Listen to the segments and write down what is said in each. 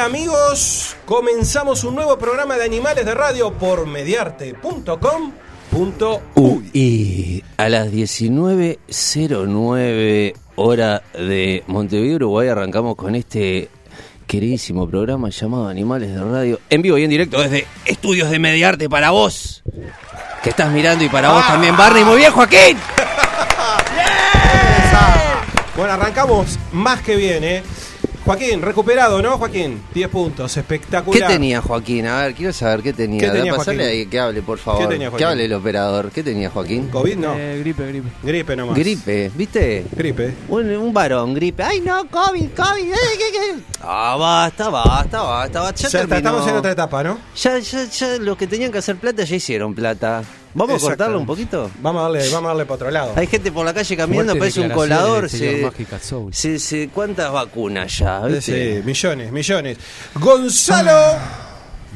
amigos. Comenzamos un nuevo programa de animales de radio por mediarte.com.uy. Y a las 19.09 hora de Montevideo, Uruguay, arrancamos con este queridísimo programa llamado Animales de Radio, en vivo y en directo desde Estudios de Mediarte para vos, que estás mirando, y para vos también, Barney. Muy bien, Joaquín. Bueno, arrancamos más que bien, ¿eh? Joaquín, recuperado, ¿no, Joaquín? 10 puntos, ¿Qué espectacular. tenía Joaquín? A ver, quiero saber qué tenía. ¿Qué tenía, pasarle ahí que hable, por favor. ¿Qué tenía, Joaquín? Que hable el operador. ¿Qué tenía Joaquín? ¿COVID? No. Eh, gripe, gripe. Gripe nomás. Gripe, ¿viste? Gripe. Un, un varón, gripe. Ay, no, COVID, COVID. eh, ¿qué, qué? Ah, basta, basta, basta. basta. Ya, Ya está, estamos en otra etapa, ¿no? Ya, ya, ya los que tenían que hacer plata ya hicieron plata. ¿Vamos a cortarlo un poquito? Vamos a darle, vamos a darle para otro lado. Hay gente por la calle caminando, parece un colador. Se, Mágica Soul. se- se- ¿Cuántas vacunas ya? ¿viste? Sí, millones, millones. Gonzalo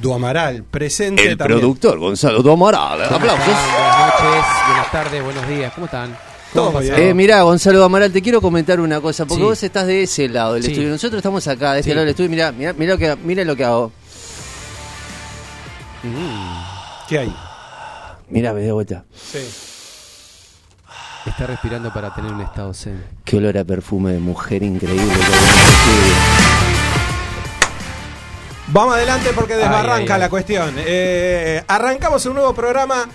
Duamaral, presente El también. productor Gonzalo Domaral. Aplausos. Buenas noches, buenas tardes, buenos días. ¿Cómo están? Todo ¿Cómo muy pasaron? bien. Eh, mirá, Gonzalo Amaral, te quiero comentar una cosa, porque Sí. vos estás de ese lado del Sí. estudio. Nosotros estamos acá, de este Sí. lado del estudio. Mirá, mirá, mirá lo que, mirá lo que hago. ¿Qué hay? Mirá, me de vuelta. Sí. Está respirando para tener un estado zen. Qué olor a perfume de mujer increíble. que hay en estudio. Vamos adelante porque desbarranca Ay, ay, ay. la cuestión. Eh, arrancamos un nuevo programa.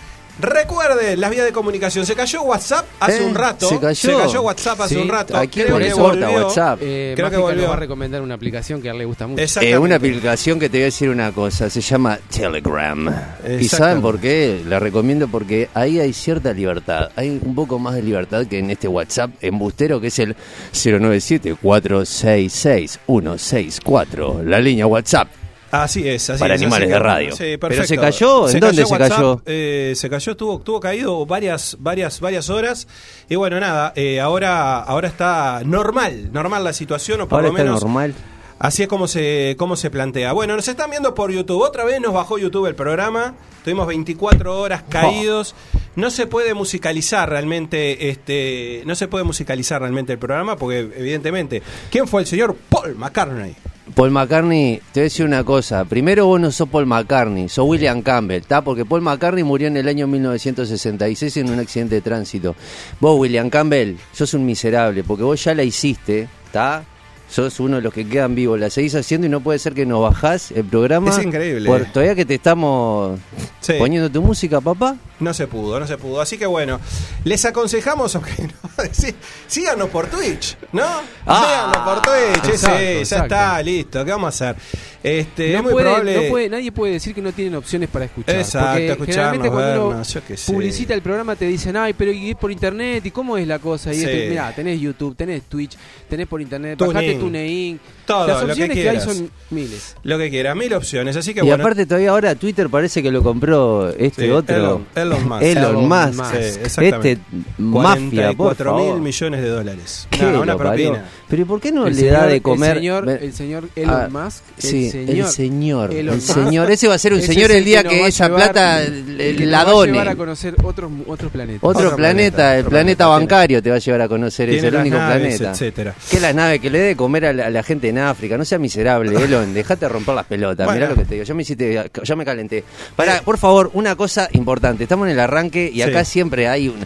Recuerden las vías de comunicación. Se cayó WhatsApp hace Eh, un rato. ¿se cayó? WhatsApp hace Sí, un rato. ¿a quién Creo importa volvió. WhatsApp? Eh, Creo que volvió. nos va a recomendar una aplicación que a él le gusta mucho. Eh, una aplicación que te voy a decir una cosa, se llama Telegram. ¿Y saben por qué? La recomiendo porque ahí hay cierta libertad. Hay un poco más de libertad que en este WhatsApp embustero que es el 097-466-164. La línea WhatsApp. Así es, así Para es, animales así de radio. Sí, Pero se cayó, ¿en dónde se WhatsApp, cayó? eh, se cayó, estuvo, estuvo caído varias, varias, varias horas. Y bueno, nada, eh, ahora, ahora está normal, normal la situación, o por Ahora lo está menos normal. así es como se, como se plantea. Bueno, nos están viendo por YouTube. Otra vez nos bajó YouTube el programa. Tuvimos 24 horas caídos. No se puede musicalizar realmente, este, no se puede musicalizar realmente el programa, porque evidentemente, ¿quién fue el señor Paul McCartney? Paul McCartney, te voy a decir una cosa. Primero vos no sos Paul McCartney, sos William Campbell, ¿está? Porque Paul McCartney murió en el año 1966 en un accidente de tránsito. Vos, William Campbell, sos un miserable, porque vos ya la hiciste, ¿está? Sos uno de los que quedan vivos, la seguís haciendo y no puede ser que nos bajás el programa. Es increíble. Por, todavía que te estamos Sí. poniendo tu música, papá. No se pudo, no se pudo. Así que bueno, les aconsejamos, aunque no, sí, síganos por Twitch, ¿no? Ah, síganos por Twitch, exacto, sí, ya exacto. está, listo, ¿qué vamos a hacer? Este, no es muy puede- probable. no puede- nadie puede decir que no tienen opciones para escuchar. Exacto, escucharnos, cuando uno vernos, yo qué sé. publicita el programa te dicen, ay, pero ¿y por internet? ¿Y cómo es la cosa? Y Sí. este, mirá, tenés YouTube, tenés Twitch, tenés por internet, TuneIn. bajate TuneIn. Todo, Las lo que opciones que, hay quieras. son miles. Lo que quiera, mil opciones. Así que y bueno. aparte todavía ahora Twitter parece que lo compró este Sí, otro. Elon- Elon Musk. Elon Musk. Musk. Sí, exactamente. este mafia, por 44 mil favor. millones de dólares. ¿Qué Nada, lo una parió? propina. Pero ¿y por qué no el le señor, da de comer? El señor, Ve- el señor Elon Ah, Musk. Sí, el señor. el señor. Elon el Musk. señor. Ese va a ser un señor el día que esa llevar- plata que la nos va a done. llevar a conocer otros, otros planetas. Otro, Otro planeta, planeta, el otro planeta planeta bancario te va a llevar a conocer, es el las único naves, planeta. etcétera. Que la nave que le dé de comer a la, a la gente en África, no sea miserable, Elon, dejate de romper las pelotas, Bueno. mirá lo que te digo, ya me hiciste, ya me calenté. Para, por favor, una cosa importante, estamos en el arranque y acá Sí. siempre hay un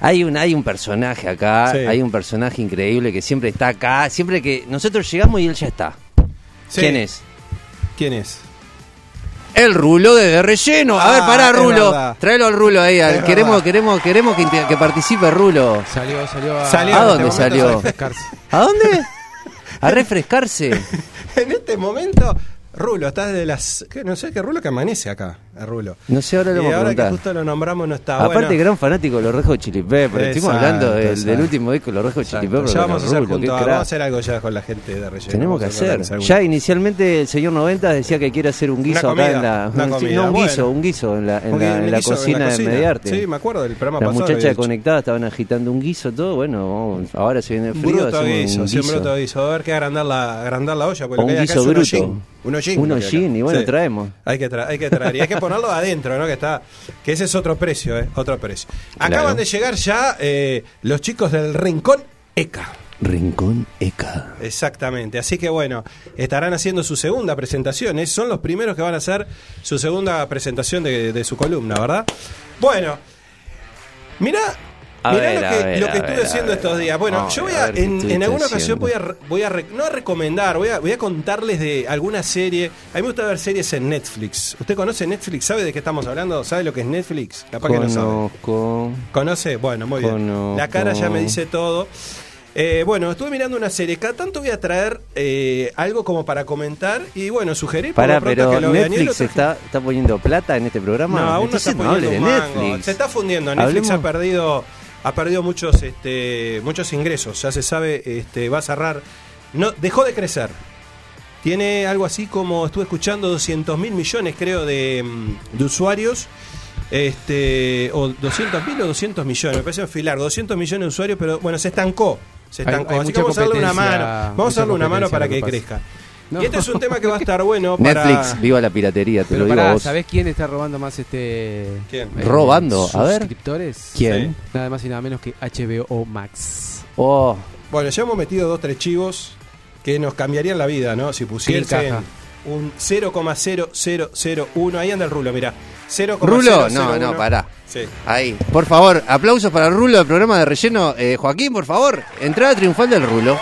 hay un hay un personaje acá, Sí. hay un personaje increíble que siempre está acá, siempre que nosotros llegamos y él ya está. Sí. ¿Quién es? ¿Quién es? El rulo de relleno. A ver, Ah, pará, Rulo. verdad. Tráelo al rulo ahí. al- queremos, verdad. queremos, queremos que, participe Rulo. Salió, salió a, Salió ¿A dónde este momento salió? ¿A dónde? A refrescarse. En este momento, Rulo, estás de las. No sé qué Rulo que amanece acá, a Rulo. No sé, ahora y vamos a ahora que justo lo nombramos no está Aparte, bueno. gran fanático de los Red Hot Chili Peppers. Estuvimos hablando del, exacto. del último disco de los Red Hot Chili. Peppers. Ya vamos a hacer Rulo, junto vamos a hacer algo ya con la gente de relleno. Tenemos que hacer. Ya inicialmente el señor 90 decía que quiere hacer un Una guiso acá comida, en la. una sí, no, un bueno. guiso, un guiso en la, en Un la, gui- en un la guiso en cocina de. Mediarte. Sí, me acuerdo del programa Las muchachas dicho. conectadas estaban agitando un guiso, todo. Bueno, ahora se viene el frío. Bruto guiso, un guiso. bruto guiso. A ver qué agrandar la, agrandar la olla. Porque lo un acá guiso bruto. Un hollín. Un lo acá. hollín, y bueno, traemos. Hay que, tra- hay que traer. Y hay que ponerlo adentro, ¿no? Que está que ese es otro precio, ¿eh? Otro precio. Claro. Acaban de llegar ya eh, los chicos del Rincón ECA. Rincón ECA. Exactamente, así que bueno, estarán haciendo su segunda presentación, ¿eh? son los primeros que van a hacer su segunda presentación de, de su columna, ¿verdad? Bueno, mira, A mirá ver, lo que, ver, lo que estuve ver, haciendo estos días. Bueno, yo voy a en, en alguna ocasión voy a, voy a no a recomendar, voy a, voy a contarles de alguna serie. A mí me gusta ver series en Netflix. ¿Usted conoce Netflix? ¿Sabe de qué estamos hablando? ¿Sabe lo que es Netflix? Capaz que no sabe. Conozco. ¿Conoce? Bueno, muy bien. Conozco. La cara ya me dice todo. Eh, bueno, estuve mirando una serie. Cada tanto voy a traer eh, algo como para comentar y bueno, sugerir pronto pero que lo vean. Netflix traje- está, está poniendo plata en este programa. No, aún no Entonces está no poniendo un mango. Netflix. Se está fundiendo. Netflix Hablemos- ha perdido ha perdido muchos este muchos ingresos. Ya se sabe, este va a cerrar. No, dejó de crecer. Tiene algo así como, estuve escuchando, 200 mil millones creo de, mm, de usuarios. Este, o 200 mil o 200 millones, me parece enfilar, 200 millones de usuarios, pero bueno, se estancó. Se estancó. hay Así que vamos a darle una mano. Vamos a darle una mano para que crezca. No. Y este es un tema que va a estar bueno para. Netflix, viva la piratería, te Pero lo digo a pará, vos. ¿sabés quién está robando más este ¿Quién? eh, Robando, a ver. suscriptores? ¿Quién? Nada más y nada menos que HBO Max. Oh, Bueno, ya hemos metido dos, tres chivos que nos cambiarían la vida, ¿no? Si pusiesen caja. un 0,0001. Ahí anda el rulo, mirá. 0,001. Rulo, no, no, pará. Sí. Ahí. Por favor, aplausos para el Rulo del programa de relleno. Eh, Joaquín, por favor, entrada triunfal del Rulo.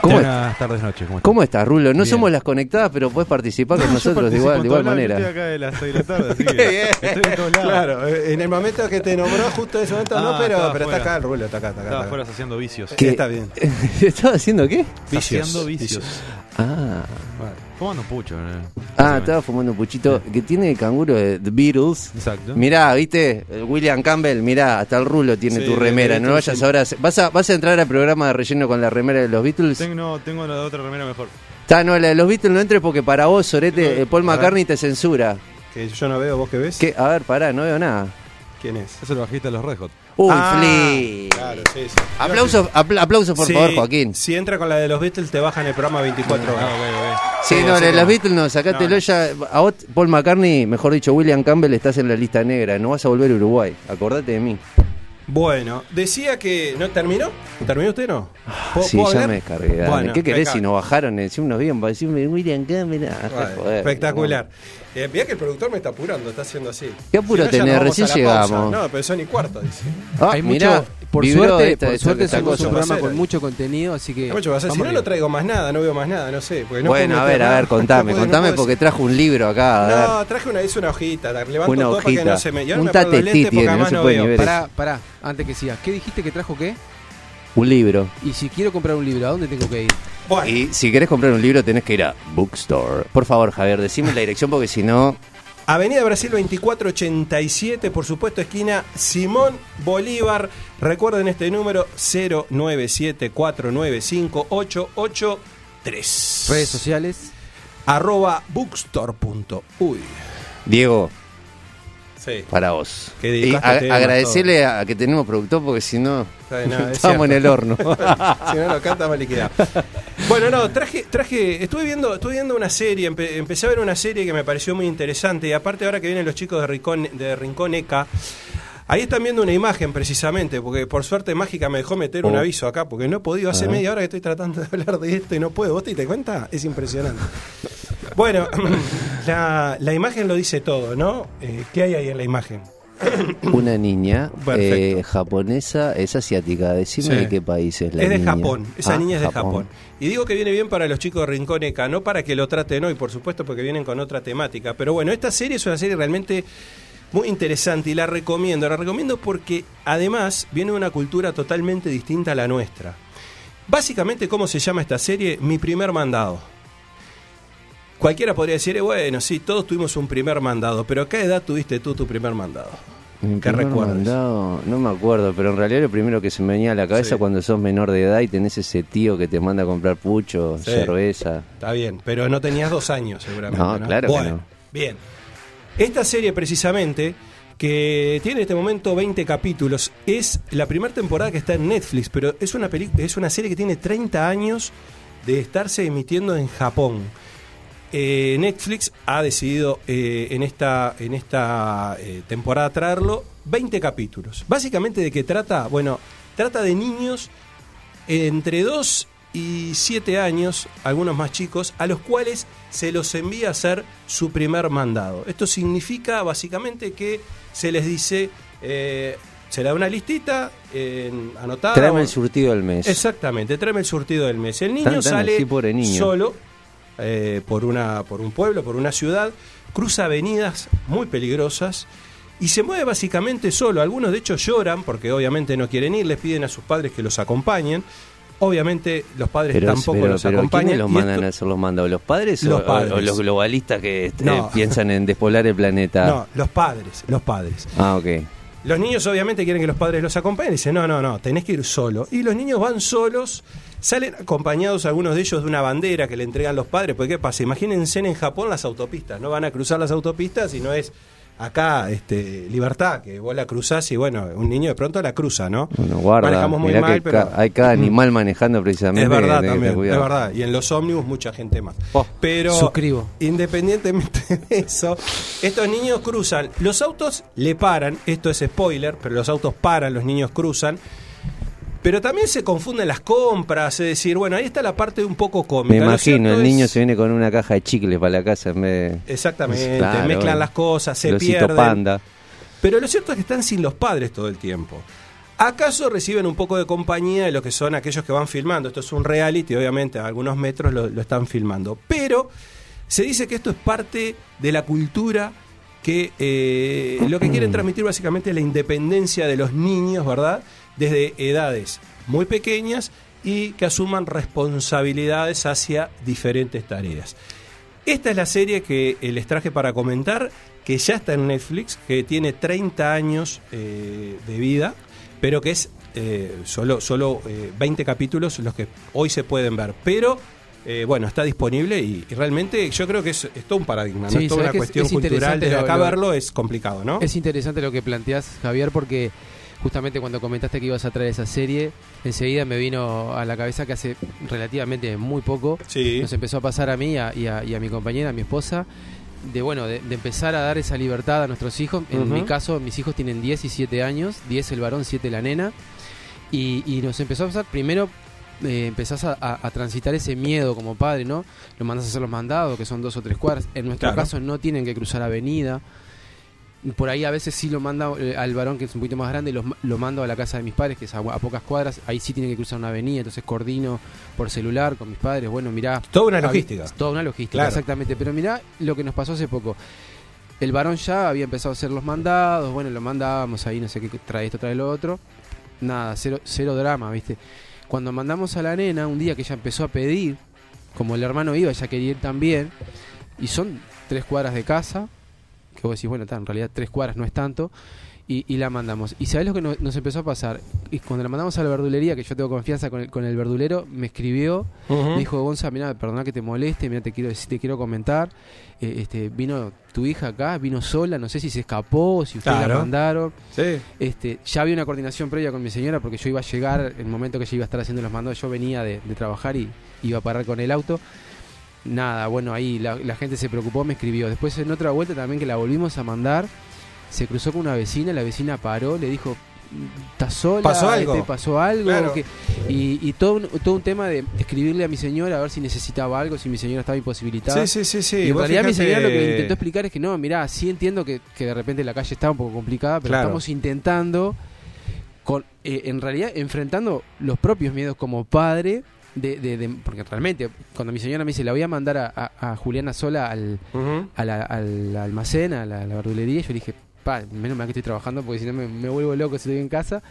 ¿Cómo, Buenas tardes, noches. ¿Cómo? ¿Cómo estás, Rulo? No Bien. somos las conectadas, pero puedes participar con nosotros de igual, de igual lados, yo manera. Estoy acá de las 6 de la tarde, así que estoy en todos lados. Claro, eh, en el momento que te nombró, justo en ese momento no, Ah, pero, estaba pero está acá el rulo, está acá, está acá. Estaba afuera haciendo vicios. ¿Qué? Está bien. ¿Estaba haciendo qué? Haciendo vicios. Ah. Fumando pucho. ¿no? Ah, estaba fumando un puchito que tiene canguro de The Beatles. Exacto. Mirá, ¿viste? El William Campbell, mirá, hasta el rulo tiene Sí, tu remera. No vayas sí. ahora. ¿Vas a, ¿Vas a entrar al programa de relleno con la remera de los Beatles? Tengo, no, tengo la otra remera mejor. Está, no, la de los Beatles no entres porque para vos, Sorete, No, eh, Paul. McCartney te censura. Que yo no veo, ¿vos qué ves? ¿Qué? A ver, pará, no veo nada. ¿Quién es? Es el bajista de los Red Hot. Uy, Ah, Flea. Claro, sí, sí. Aplausos, apl- aplausos por Sí, favor, Joaquín. Si entra con la de los Beatles, te bajan el programa 24 horas. Sí, Sí, no, así de los no. Beatles no, sacátelo No, no. ya. A vos, Paul McCartney, mejor dicho, William Campbell, estás en la lista negra. No vas a volver a Uruguay. Acordate de mí. Bueno, decía que. ¿No terminó? ¿Terminó usted no? ¿Puedo- Sí, puedo ya me descargué. Bueno, ¿Qué querés si nos bajaron? Encima nos bien para decirme William Campbell. ah, Bueno, joder, espectacular. Eh, mirá que el productor me está apurando, está haciendo así. ¿Qué apuro Si no, tenés? Recién pausa. llegamos. No, pero son y cuarto, dice. Ah, Hay mirá, mucho, por suerte, esta- por suerte cosa. un programa con mucho contenido, así que Mucho, vas a decir, si no, no traigo más nada, no veo más nada, no sé. no bueno, a ver, a ver, contame, No puedo- no contame puedo porque trajo un libro acá. A ver. No, traje una, hice una hojita, la levanto Una todo para que hojita. no se me... y ahora Un me pongo los tatetí tiene, no además se no puede ni veo. ver. Pará, pará, antes que sigas. ¿Qué dijiste que trajo qué? Un libro. Y si quiero comprar un libro, ¿a dónde tengo que ir? Bueno, Y si querés comprar un libro tenés que ir a Bookstore. Por favor, Javier, decime la dirección porque si no... Avenida Brasil 2487, por supuesto, esquina Simón Bolívar. Recuerden este número 097495883. Redes sociales. Arroba bookstore.uy. Diego, Sí. para vos. Que Y agradecerle a que tenemos productor porque si no... Es Estamos en el horno. si no lo canta, liquidado. Bueno, no, traje, traje, estuve viendo, estuve viendo una serie, empe- empecé a ver una serie que me pareció muy interesante, y aparte ahora que vienen los chicos de Rincón, de Rincón ECA, ahí están viendo una imagen precisamente, porque por suerte mágica me dejó meter un Oh. aviso acá, porque no he podido, hace Ah. media hora que estoy tratando de hablar de esto y no puedo, ¿vos te diste cuenta? Es impresionante. Bueno, la, la imagen lo dice todo, ¿no? Eh, ¿Qué hay ahí en la imagen? Una niña eh, japonesa, es asiática. Decime Sí. de qué país es la es de niña. Japón, esa Ah, niña es de Japón. Y digo que viene bien para los chicos de Rincón ECA, no para que lo traten hoy, por supuesto, porque vienen con otra temática. Pero bueno, esta serie es una serie realmente muy interesante y la recomiendo. La recomiendo porque además viene de una cultura totalmente distinta a la nuestra. Básicamente, ¿cómo se llama esta serie? Mi primer mandado. Cualquiera podría decir, eh, bueno, sí, todos tuvimos un primer mandado, pero ¿a qué edad tuviste tú tu primer mandado? Mi ¿Qué primer recuerdas? mandado, no me acuerdo, pero en realidad lo primero que se me venía a la cabeza Sí. cuando sos menor de edad y tenés ese tío que te manda a comprar pucho, Sí. cerveza. Está bien, pero no tenías dos años seguramente. No, claro que Bueno, no. Bien. Esta serie precisamente, que tiene en este momento 20 capítulos, es la primera temporada que está en Netflix, pero es una, es una serie que tiene 30 años de estarse emitiendo en Japón. Eh, Netflix ha decidido eh, en esta, en esta eh, temporada traerlo 20 capítulos. Básicamente de qué trata, bueno, trata de niños entre 2 y 7 años, algunos más chicos, a los cuales se los envía a hacer su primer mandado. Esto significa básicamente que se les dice, se le da una listita anotada. Tráeme el surtido del mes. Exactamente, tráeme el surtido del mes. El niño Tan, tan sale niño. solo eh, por, una, por un pueblo, por una ciudad, cruza avenidas muy peligrosas y se mueve básicamente solo. Algunos de hecho lloran porque obviamente no quieren ir, les piden a sus padres que los acompañen. Obviamente los padres Pero, tampoco pero, los pero acompañan. ¿quiénes los mandan esto- a hacer los mandados? ¿Los padres, Los o- padres. o los globalistas que No. piensan en despoblar el planeta? No, los padres, los padres. Ah, ok. Los niños obviamente quieren que los padres los acompañen dicen, no, no, no, tenés que ir solo. Y los niños van solos, salen acompañados algunos de ellos de una bandera que le entregan los padres. Porque ¿qué pasa? Imagínense en Japón las autopistas, no van a cruzar las autopistas y no es acá este libertad, que vos la cruzás y bueno, un niño de pronto la cruza, ¿no? Bueno, guarda. Manejamos muy mal, que pero... ca- hay cada animal manejando precisamente. Es verdad también, es verdad. Y en los ómnibus mucha gente más. Oh, Pero suscribo. independientemente de eso, estos niños cruzan. Los autos le paran, esto es spoiler, pero los autos paran, los niños cruzan. Pero también se confunden las compras, es decir, bueno, ahí está la parte un poco cómica. Me imagino, el niño es- se viene con una caja de chicles para la casa en vez de... Exactamente, Claro, mezclan las cosas, se pierden. panda. Pero lo cierto es que están sin los padres todo el tiempo. ¿Acaso reciben un poco de compañía de lo que son aquellos que van filmando? Esto es un reality, obviamente, a algunos metros lo, lo están filmando. Pero se dice que esto es parte de la cultura que eh, lo que quieren transmitir básicamente es la independencia de los niños, ¿verdad? Desde edades muy pequeñas y que asuman responsabilidades hacia diferentes tareas. Esta es la serie que eh, les traje para comentar, que ya está en Netflix, que tiene 30 años eh, de vida, pero que es eh, solo, solo eh, 20 capítulos los que hoy se pueden ver. Pero eh, bueno, está disponible y, y realmente yo creo que es, es todo un paradigma, ¿no? Sí, es toda una cuestión es cultural. Desde acá lo- verlo es complicado, ¿no? Es interesante lo que planteás, Javier, porque justamente cuando comentaste que ibas a traer esa serie, enseguida me vino a la cabeza que hace relativamente muy poco Sí. nos empezó a pasar a mí y a, y a- y a mi compañera, a mi esposa, de bueno, de, de empezar a dar esa libertad a nuestros hijos. En mi caso, mis hijos tienen 10 y 7 años, 10 el varón, 7 la nena. Y, y nos empezó a pasar, primero eh, empezás a, a- a transitar ese miedo como padre, ¿no? Lo mandas a hacer los mandados, que son dos o tres cuadras. En nuestro Claro. caso no tienen que cruzar avenida. Por ahí a veces sí lo manda eh, al varón que es un poquito más grande, ma- lo mando a la casa de mis padres, que es a, a pocas cuadras. Ahí sí tienen que cruzar una avenida, entonces coordino por celular con mis padres. Bueno, mirá, Toda una había- logística. Toda una logística, Claro. exactamente. Pero mirá lo que nos pasó hace poco. El varón ya había empezado a hacer los mandados, bueno, lo mandábamos ahí, no sé qué, trae esto, trae lo otro. nada, cero, cero drama, ¿viste? Cuando mandamos a la nena, un día que ella empezó a pedir, como el hermano iba, ella quería ir también, y son tres cuadras de casa, que vos decís, bueno, está, en realidad tres cuadras no es tanto, y, y la mandamos. ¿Y sabés lo que no- nos empezó a pasar? Y cuando la mandamos a la verdulería, que yo tengo confianza con el, con el verdulero, me escribió, me dijo, Gonza, mira, perdona que te moleste, mira, te quiero te quiero comentar, eh, este, vino tu hija acá, vino sola, no sé si se escapó, si ustedes la mandaron. Sí. Este, ya había una coordinación previa con mi señora porque yo iba a llegar, el momento que ella iba a estar haciendo los mandados, yo venía de, de trabajar y iba a parar con el auto. Nada, bueno, ahí la, la gente se preocupó, me escribió. Después en otra vuelta también que la volvimos a mandar, se cruzó con una vecina, la vecina paró, le dijo, ¿estás sola? ¿Pasó algo? Este, ¿Pasó algo? Claro. Que- y y todo, un, todo un tema de escribirle a mi señora a ver si necesitaba algo, si mi señora estaba imposibilitada. Sí, sí, sí, sí. Y en realidad mi señora lo que intentó explicar es que no, mirá, sí entiendo que, que de repente la calle está un poco complicada, pero Claro. estamos intentando, con, eh, en realidad, enfrentando los propios miedos como padre, de, de- de- porque realmente, cuando mi señora me dice, la voy a mandar a, a- a Juliana sola al, a la- al almacén, a la, la verdulería, yo le dije, pa, menos mal que estoy trabajando porque si no me, me vuelvo loco si estoy en casa.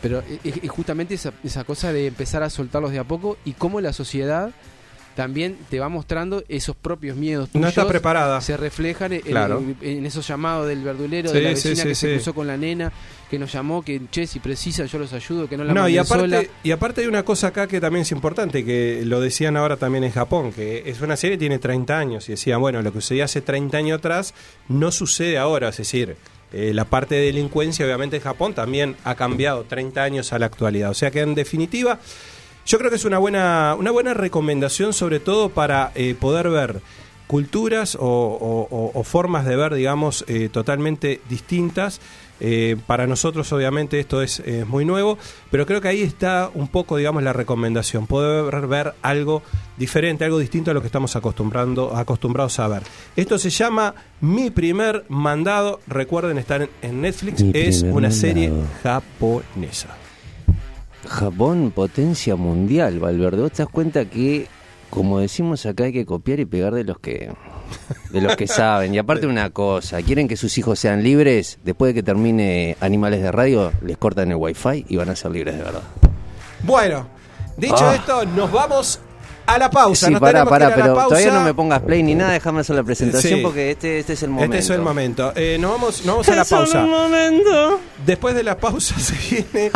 Pero es, es justamente esa, esa cosa de empezar a soltarlos de a poco y cómo la sociedad también te va mostrando esos propios miedos No tuyos está preparada. se reflejan en, Claro. en- en esos llamados del verdulero, Sí, de la vecina sí, que se cruzó con la nena, que nos llamó, que che, si precisan yo los ayudo, que no la No, y manden sola. aparte, y aparte hay una cosa acá que también es importante, que lo decían ahora también en Japón, que es una serie que tiene 30 años, y decían, bueno, lo que sucedía hace 30 años atrás no sucede ahora, es decir, eh, la parte de delincuencia obviamente en Japón también ha cambiado 30 años a la actualidad. O sea que en definitiva, yo creo que es una buena, una buena recomendación sobre todo para eh, poder ver culturas o, o- o- o formas de ver, digamos, eh, totalmente distintas. Eh, para nosotros, obviamente, esto es, es muy nuevo, pero creo que ahí está un poco, digamos, la recomendación. Poder ver algo diferente, algo distinto a lo que estamos acostumbrando, acostumbrados a ver. Esto se llama Mi primer mandado. Recuerden, estar en, Netflix. Mi es una serie japonesa. Japón, potencia mundial, Valverde. Vos te das cuenta que, como decimos acá, hay que copiar y pegar de los que de los que saben. Y aparte una cosa, quieren que sus hijos sean libres, después de que termine Animales de Radio, les cortan el wifi y van a ser libres de verdad. Bueno, dicho Ah. esto, nos vamos a la pausa. Sí, pará, pará, ir a la pero pausa. todavía no me pongas play ni nada, déjame hacer la presentación Sí. porque este, este es el momento. Este es el momento. Eh, nos vamos, nos vamos a la pausa. Después de la pausa se viene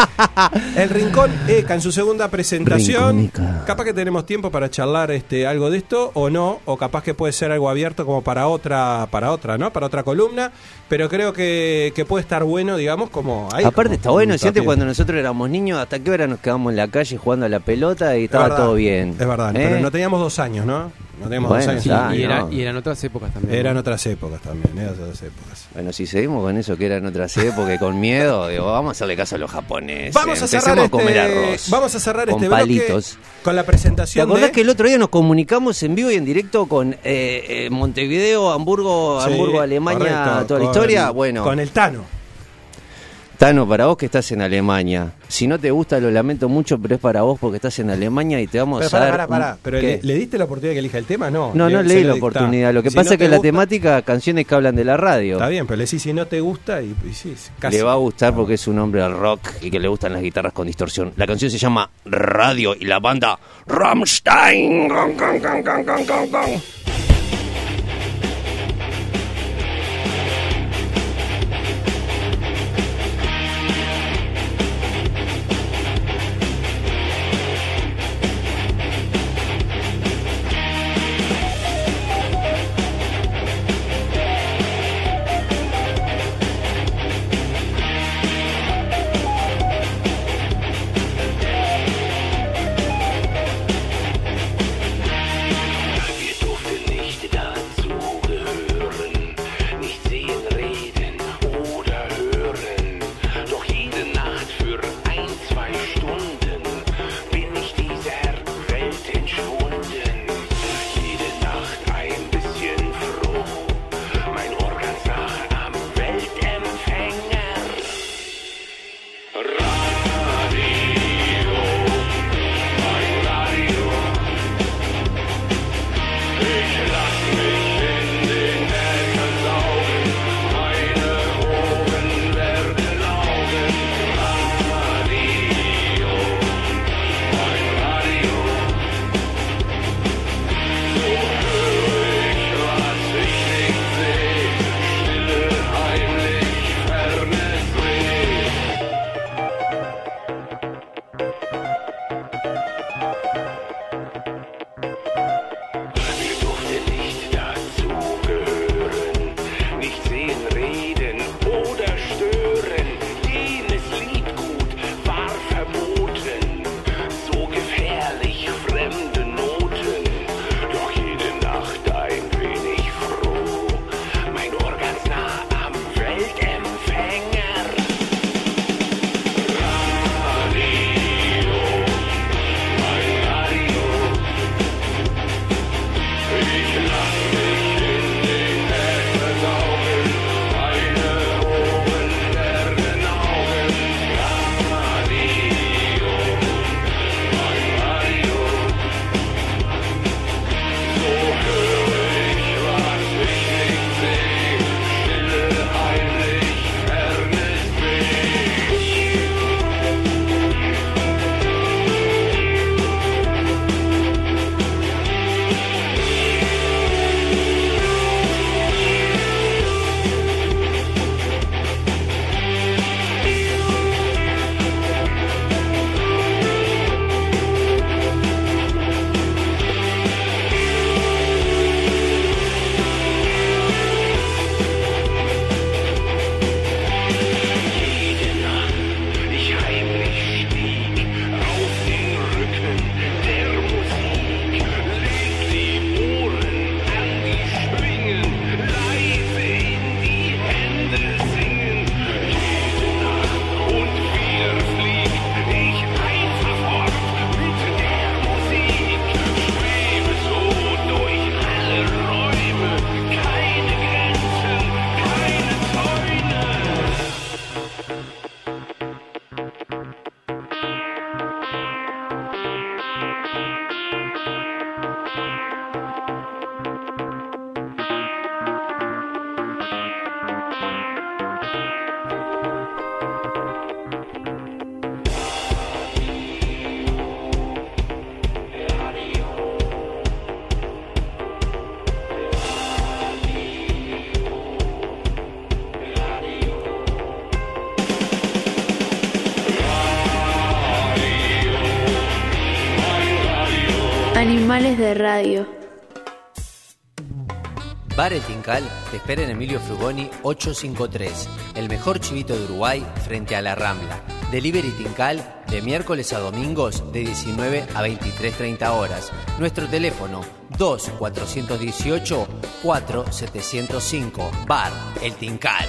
el Rincón ECA en su segunda presentación. Capaz que tenemos tiempo para charlar este algo de esto o no, o capaz que puede ser algo abierto como para otra, para otra, ¿no? Para otra columna. Pero creo que, que puede estar bueno, digamos, como ahí. Aparte como está bueno, un si antes tapiz. cuando nosotros éramos niños, ¿hasta qué hora nos quedamos en la calle jugando a la pelota y estaba Es verdad, todo bien? Es verdad, ¿Eh? Pero no teníamos dos años, ¿no? No teníamos Bueno, dos años. Sí, Ah, y, era- no. y eran otras épocas también. Eran ¿no? otras épocas también, eran otras épocas. Bueno, si seguimos con eso que eran otras épocas y con miedo, digo, vamos a hacerle caso a los japoneses. Vamos a cerrar a comer este, arroz. vamos a cerrar con este palitos. bloque con la ¿Te presentación acordás de que el otro día nos comunicamos en vivo y en directo con eh, eh, Montevideo, Hamburgo, Sí, Hamburgo, Alemania, correcto, toda la con- historia? Bueno, Con el Tano. Tano, para vos que estás en Alemania, si no te gusta lo lamento mucho, pero es para vos porque estás en Alemania y te vamos Pero a dar... pará, pará. un- Pero. ¿le, le diste la oportunidad que elija el tema? No. No, no Le- leí la oportunidad. Lo que Si pasa no es que te la gusta- temática, canciones que hablan de la radio. Está bien, pero le decís si no te gusta y, y sí, casi. Le va a gustar porque es un hombre al rock y que le gustan las guitarras con distorsión. La canción se llama Radio y la banda Rammstein. De radio. Bar El Tincal te espera en Emilio Frugoni 853, el mejor chivito de Uruguay frente a la Rambla. Delivery Tincal de miércoles a domingos de 19 a 23.30 horas. Nuestro teléfono 2418 4705. Bar El Tincal.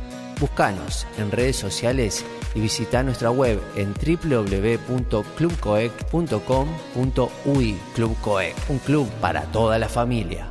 Buscanos en redes sociales y visita nuestra web en www.clubcoec.com.uy Club Coec, un club para toda la familia.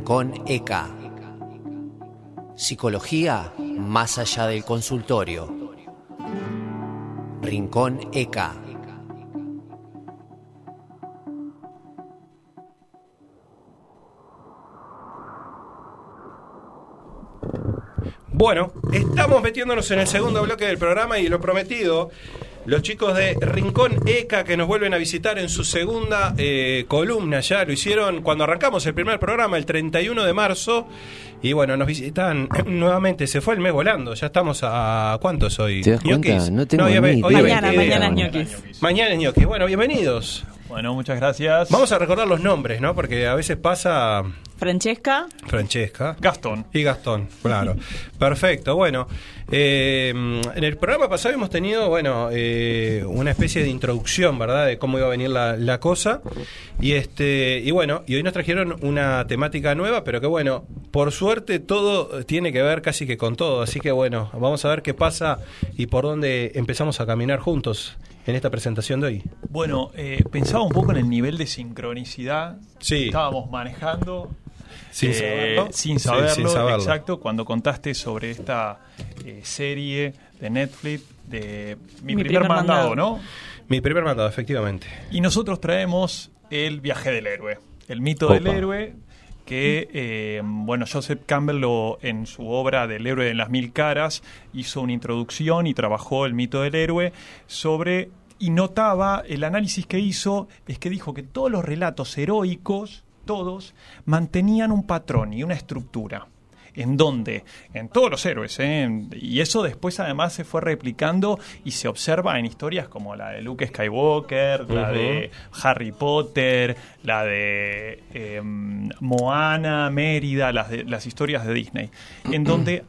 Rincón ECA. Psicología más allá del consultorio. Rincón ECA. Bueno, estamos metiéndonos en el segundo bloque del programa y lo prometido, los chicos de Rincón ECA que nos vuelven a visitar en su segunda eh, columna, ya lo hicieron cuando arrancamos el primer programa, el 31 de marzo, y bueno, nos visitan nuevamente, se fue el mes volando, ya estamos a... ¿Cuántos hoy? ¿Te das cuenta? ¿Ñoquis? No tengo ni hoy Mañana, 20 de- mañana es ñoquis. Mañana es ñoquis. Bueno, bienvenidos. Bueno, muchas gracias. Vamos a recordar los nombres, ¿no? Porque a veces pasa Francesca, Francesca. Gastón. Y Gastón, claro. Perfecto. Bueno, eh, en el programa pasado hemos tenido, bueno, eh, una especie de introducción, ¿verdad? De cómo iba a venir la, la cosa. Y este, y bueno, y hoy nos trajeron una temática nueva, pero que bueno, por suerte todo tiene que ver casi que con todo. Así que bueno, vamos a ver qué pasa y por dónde empezamos a caminar juntos en esta presentación de hoy. Bueno, eh, pensaba un poco en el nivel de sincronicidad Sí. que estábamos manejando. Sin eh, saberlo. Sin Sí, saberlo, sin saberlo. exacto, cuando contaste sobre esta eh, serie de Netflix de Mi, Mi primer, primer mandado, mandado. ¿no? Mi primer mandado, efectivamente. Y nosotros traemos el viaje del héroe, el mito Opa. del héroe, que, eh, bueno, Joseph Campbell lo, en su obra del héroe de las mil caras hizo una introducción y trabajó el mito del héroe sobre, y notaba, el análisis que hizo es que dijo que todos los relatos heroicos, todos, mantenían un patrón y una estructura en donde, en todos los héroes, ¿eh? y eso después además se fue replicando y se observa en historias como la de Luke Skywalker, la de Harry Potter, la de eh, Moana, Mérida, las, de- las historias de Disney, en donde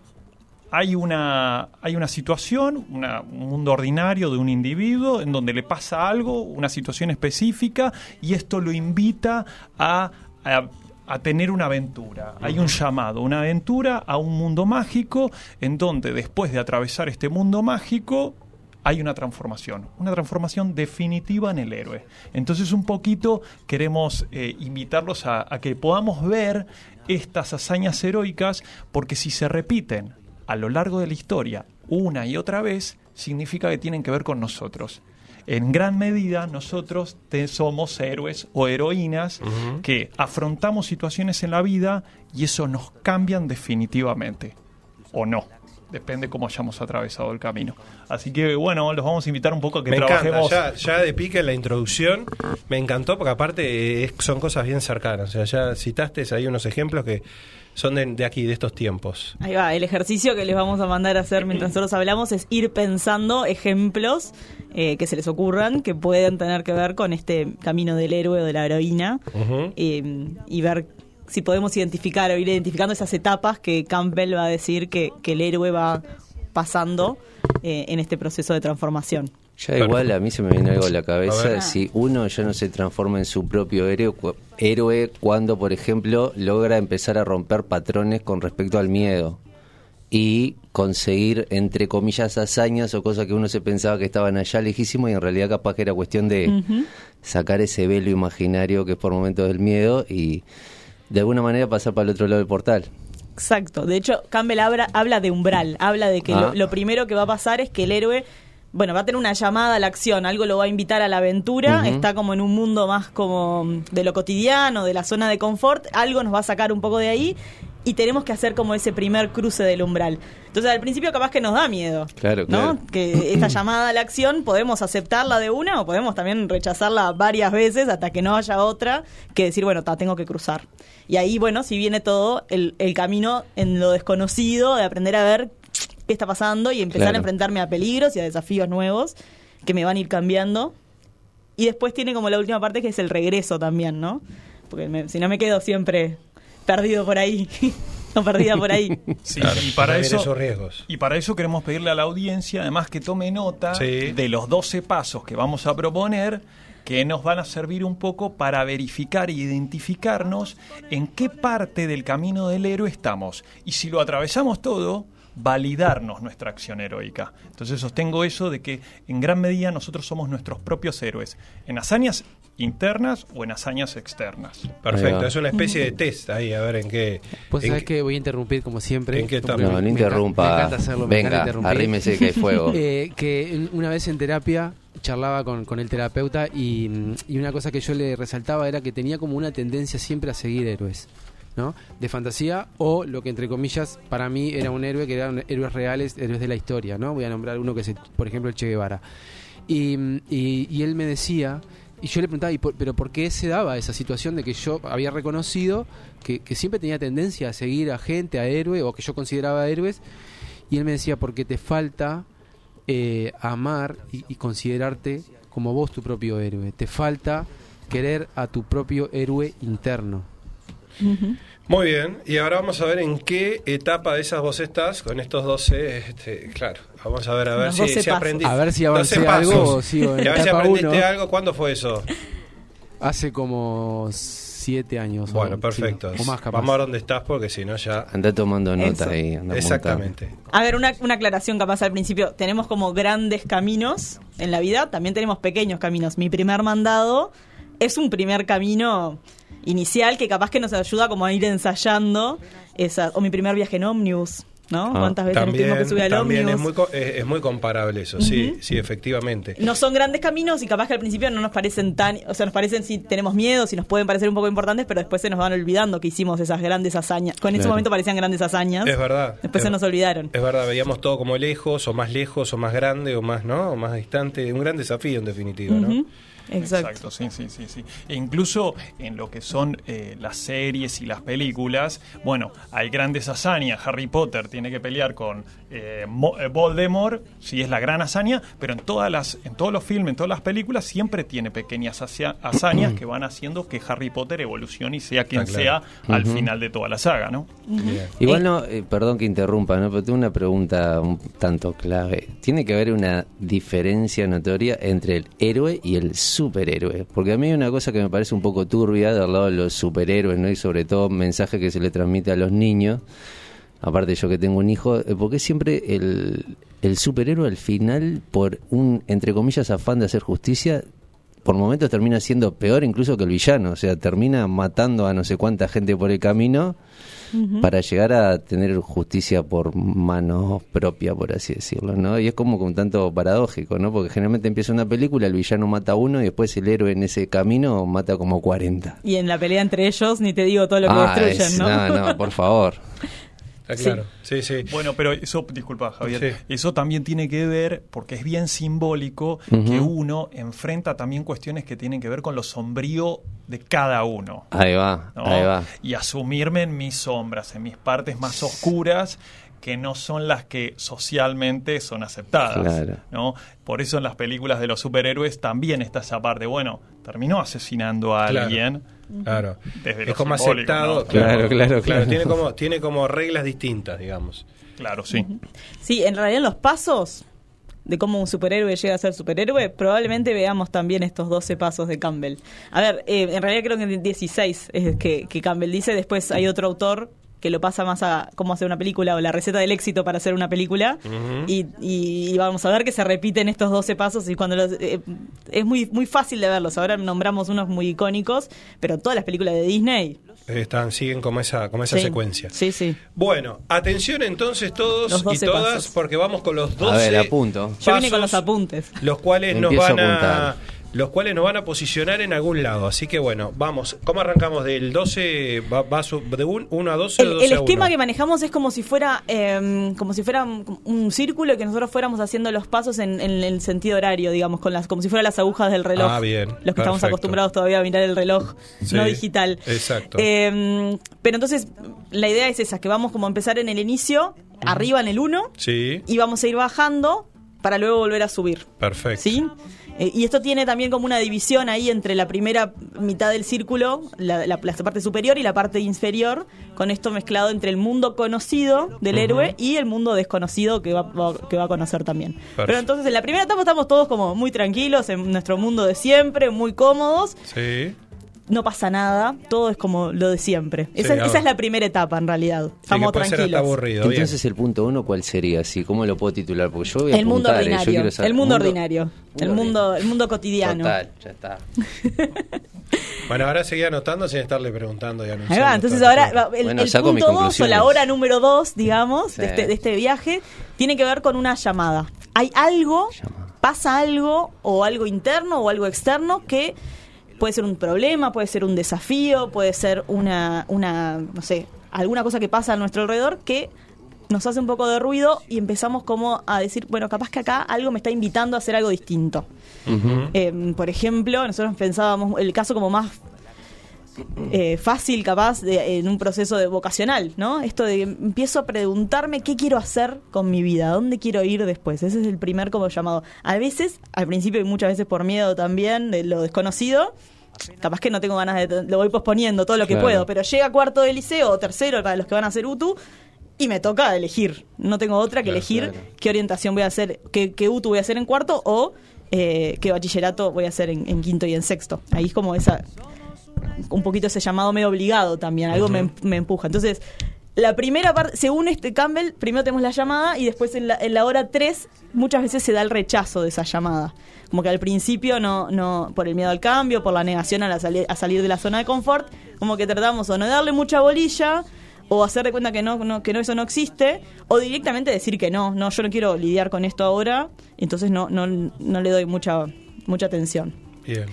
hay una, hay una situación, una- un mundo ordinario de un individuo en donde le pasa algo, una situación específica, y esto lo invita a, a- a tener una aventura. Hay un llamado, una aventura a un mundo mágico, en donde después de atravesar este mundo mágico, hay una transformación, una transformación definitiva en el héroe. Entonces un poquito queremos eh, invitarlos a, a que podamos ver estas hazañas heroicas, porque si se repiten a lo largo de la historia una y otra vez, significa que tienen que ver con nosotros. En gran medida nosotros te- somos héroes o heroínas que afrontamos situaciones en la vida y eso nos cambian definitivamente. O no. Depende cómo hayamos atravesado el camino. Así que bueno, los vamos a invitar un poco a que me encanta, trabajemos. ya, ya de pique en la introducción me encantó porque aparte eh, es- son cosas bien cercanas. O sea, ya citaste ahí unos ejemplos que son de, de aquí, de estos tiempos. ahí va, el ejercicio que les vamos a mandar a hacer mientras nosotros hablamos es ir pensando ejemplos eh, que se les ocurran que pueden tener que ver con este camino del héroe o de la heroína eh, y ver si podemos identificar o ir identificando esas etapas que Campbell va a decir que, que el héroe va pasando eh, en este proceso de transformación. Ya igual a mí se me viene algo a la cabeza si uno ya no se transforma en su propio héroe, cu- héroe cuando, por ejemplo, logra empezar a romper patrones con respecto al miedo y conseguir, entre comillas, hazañas o cosas que uno se pensaba que estaban allá lejísimos y en realidad capaz que era cuestión de sacar ese velo imaginario que es por momentos del miedo y de alguna manera pasar para el otro lado del portal. Exacto. De hecho, Campbell habla, habla de umbral, habla de que Ah. lo, lo primero que va a pasar es que el héroe, bueno, va a tener una llamada a la acción, algo lo va a invitar a la aventura, está como en un mundo más como de lo cotidiano, de la zona de confort, algo nos va a sacar un poco de ahí y tenemos que hacer como ese primer cruce del umbral. Entonces al principio capaz que nos da miedo. Claro, ¿no? claro. Que esta llamada a la acción podemos aceptarla de una o podemos también rechazarla varias veces hasta que no haya otra que decir, bueno, ta, tengo que cruzar. Y ahí, bueno, si viene todo el, el camino en lo desconocido, de aprender a ver qué está pasando y empezar Claro. a enfrentarme a peligros y a desafíos nuevos. que me van a ir cambiando. Y después tiene como la última parte que es el regreso también, ¿no? Porque me- si no me quedo siempre perdido por ahí. o perdida por ahí. Sí, y para eso esos riesgos. y para eso queremos pedirle a la audiencia además que tome nota Sí. de los 12 pasos que vamos a proponer que nos van a servir un poco para verificar e identificarnos en qué parte del camino del héroe estamos y si lo atravesamos todo validarnos nuestra acción heroica. Entonces sostengo eso de que en gran medida nosotros somos nuestros propios héroes, en hazañas internas o en hazañas externas. Perfecto, es una especie de test ahí, a ver en qué. Pues sabes que voy a interrumpir como siempre. ¿En qué No, no me encanta- interrumpa. Me encanta hacerlo, me Venga, encanta interrumpir. arrímese que hay fuego. Eh, que una vez en terapia charlaba con, con el terapeuta y, y una cosa que yo le resaltaba era que tenía como una tendencia siempre a seguir héroes. ¿No? De fantasía o lo que entre comillas para mí era un héroe que eran héroes reales, héroes de la historia, ¿no? Voy a nombrar uno que es, por ejemplo, el Che Guevara. Y, él me decía, y yo le preguntaba, ¿y por- ¿pero por qué se daba esa situación de que yo había reconocido que, siempre tenía tendencia a seguir a gente, a héroe, o que yo consideraba héroes? Y él me decía, porque te falta eh, amar y considerarte como vos tu propio héroe. Te falta querer a tu propio héroe interno. Muy bien, y ahora vamos a ver en qué etapa de esas vos estás con estos 12. Este, claro, vamos a ver a ver si, 12 si aprendí. A ver si 12 avancé algo o sigo en Y a ver si aprendiste uno. algo. ¿Cuándo fue eso? Hace como siete años. Bueno, o, perfecto. sí, o más capaz. Vamos a ver dónde estás porque si no ya. Anda tomando nota Eso. ahí. anda Exactamente. A ver, una, una aclaración capaz al principio. Tenemos como grandes caminos en la vida, también tenemos pequeños caminos. Mi primer mandado es un primer camino inicial que capaz que nos ayuda como a ir ensayando. Esa, o mi primer viaje en ómnibus, ¿no? Ah, ¿Cuántas veces También, que subir al también es, ómnibus? muy, es, es muy comparable eso, sí, sí, efectivamente. No son grandes caminos y capaz que al principio no nos parecen tan, o sea, nos parecen si tenemos miedo, si nos pueden parecer un poco importantes, pero después se nos van olvidando que hicimos esas grandes hazañas. Con ese Claro. momento parecían grandes hazañas. Es verdad. Después es, se nos olvidaron. Es verdad, veíamos todo como lejos, o más lejos, o más grande, o más, ¿no? O más distante. Un gran desafío, en definitiva, ¿no? Exacto. sí, sí, sí, sí. E incluso en lo que son eh, las series y las películas, bueno, hay grandes hazañas. Harry Potter tiene que pelear con eh, Mo- eh, Voldemort, sí es la gran hazaña, pero en todas las, en todos los filmes, en todas las películas, siempre tiene pequeñas hazañas que van haciendo que Harry Potter evolucione y sea quien Ah, claro. sea al final de toda la saga, ¿no? Bien. Igual no, eh, perdón que interrumpa, ¿no? pero tengo una pregunta un tanto clave. ¿Tiene que haber una diferencia notoria entre el héroe y el superhéroe? Porque a mí hay una cosa que me parece un poco turbia del lado de los superhéroes, ¿no? Y sobre todo mensaje que se le transmite a los niños. Aparte yo que tengo un hijo, eh, porque siempre el, el superhéroe al final, por un, entre comillas, afán de hacer justicia, por momentos termina siendo peor incluso que el villano, o sea, termina matando a no sé cuánta gente por el camino para llegar a tener justicia por mano propia, por así decirlo, ¿no? Y es como un tanto paradójico, ¿no? Porque generalmente empieza una película, el villano mata a uno y después el héroe en ese camino mata como 40. Y en la pelea entre ellos, ni te digo todo lo que Ah, destruyen, es- ¿no? no, no, por favor. Está claro. Sí, sí. Bueno, pero eso, disculpa Javier, Sí. eso también tiene que ver, porque es bien simbólico, que uno enfrenta también cuestiones que tienen que ver con lo sombrío de cada uno. Ahí va, ¿no? ahí va. Y asumirme en mis sombras, en mis partes más oscuras que no son las que socialmente son aceptadas. Claro. ¿no? Por eso en las películas de los superhéroes también está esa parte, bueno, terminó asesinando a Claro. alguien. Claro. Desde Es como aceptado. ¿no? Claro, claro, claro. Tiene como, tiene como reglas distintas, digamos. Claro, sí. Sí, en realidad en los pasos de cómo un superhéroe llega a ser superhéroe, probablemente veamos también estos 12 pasos de Campbell. A ver, eh, en realidad creo que en 16 es que, que Campbell dice, después hay otro autor que lo pasa más a cómo hacer una película o la receta del éxito para hacer una película y, y- y vamos a ver que se repiten estos 12 pasos y cuando los, eh, es muy muy fácil de verlos, ahora nombramos unos muy icónicos, pero todas las películas de Disney Están, siguen como esa, como esa sí. secuencia. Sí, sí. Bueno, atención entonces todos y 12 todas, pasos. porque vamos con los 12 A ver, apunto. Yo vine con los apuntes. los cuales nos a van a. los cuales nos van a posicionar en algún lado. Así que bueno, vamos. ¿Cómo arrancamos del 12 va, va su- de 1 a 12 o El, 12 el a esquema 1? que manejamos es como si fuera eh, como si fuera un, un círculo y que nosotros fuéramos haciendo los pasos en, en el sentido horario, digamos, con las como si fueran las agujas del reloj. Ah, bien, Los que estamos acostumbrados todavía a mirar el reloj Sí, no digital. exacto. Eh, pero entonces la idea es esa, que vamos como a empezar en el inicio, arriba en el 1 Sí. y vamos a ir bajando para luego volver a subir. Perfecto. ¿Sí? Eh, y esto tiene también como una división ahí entre la primera mitad del círculo, la, la- la parte superior y la parte inferior, con esto mezclado entre el mundo conocido del héroe y el mundo desconocido que va, va- que va a conocer también. Pero entonces en la primera etapa estamos todos como muy tranquilos, en nuestro mundo de siempre, muy cómodos, Sí. No pasa nada, todo es como lo de siempre. Esa, Sí, esa es la primera etapa en realidad. Estamos tranquilos. Entonces el punto uno, ¿cuál sería? Así, ¿Cómo lo puedo titular? Porque yo voy a El mundo ¿eh? Yo ordinario. saber- El mundo ordinario. El mundo el mundo cotidiano. Total, ya está. Bueno, ahora seguí anotando sin estarle preguntando y Ahí anunciando. va, entonces ahora el, Bueno, punto 2 o la hora número 2, digamos, Sí. de, este, de este viaje, tiene que ver con una llamada. Hay algo, pasa algo, o algo interno o algo externo que puede ser un problema, puede ser un desafío, puede ser una, una no sé, alguna cosa que pasa a nuestro alrededor que nos hace un poco de ruido y empezamos como a decir, bueno, capaz que acá algo me está invitando a hacer algo distinto. Eh, por ejemplo, nosotros pensábamos el caso como más eh, fácil, capaz, de- en un proceso de vocacional, ¿no? Esto de que empiezo a preguntarme qué quiero hacer con mi vida, dónde quiero ir después. Ese es el primer como llamado. A veces, al principio y muchas veces por miedo también de lo desconocido, capaz que no tengo ganas de... Lo voy posponiendo todo lo que Claro. puedo, pero llega cuarto de liceo o tercero para los que van a hacer UTU y me toca elegir. No tengo otra que Claro, elegir claro. qué orientación voy a hacer, qué, qué UTU voy a hacer en cuarto o eh, qué bachillerato voy a hacer en, en quinto y en sexto. Ahí es como esa un poquito ese llamado medio obligado también, algo me, em- me empuja. Entonces, la primera parte, según este Campbell, primero tenemos la llamada y después en la, en la hora 3 muchas veces se da el rechazo de esa llamada. Como que al principio no, no por el miedo al cambio, por la negación a, la sali- a salir de la zona de confort, como que tratamos o no darle mucha bolilla o hacer de cuenta que no, no- que no eso no existe o directamente decir que no, no yo no quiero lidiar con esto ahora, entonces no no, no le doy mucha mucha atención. Bien.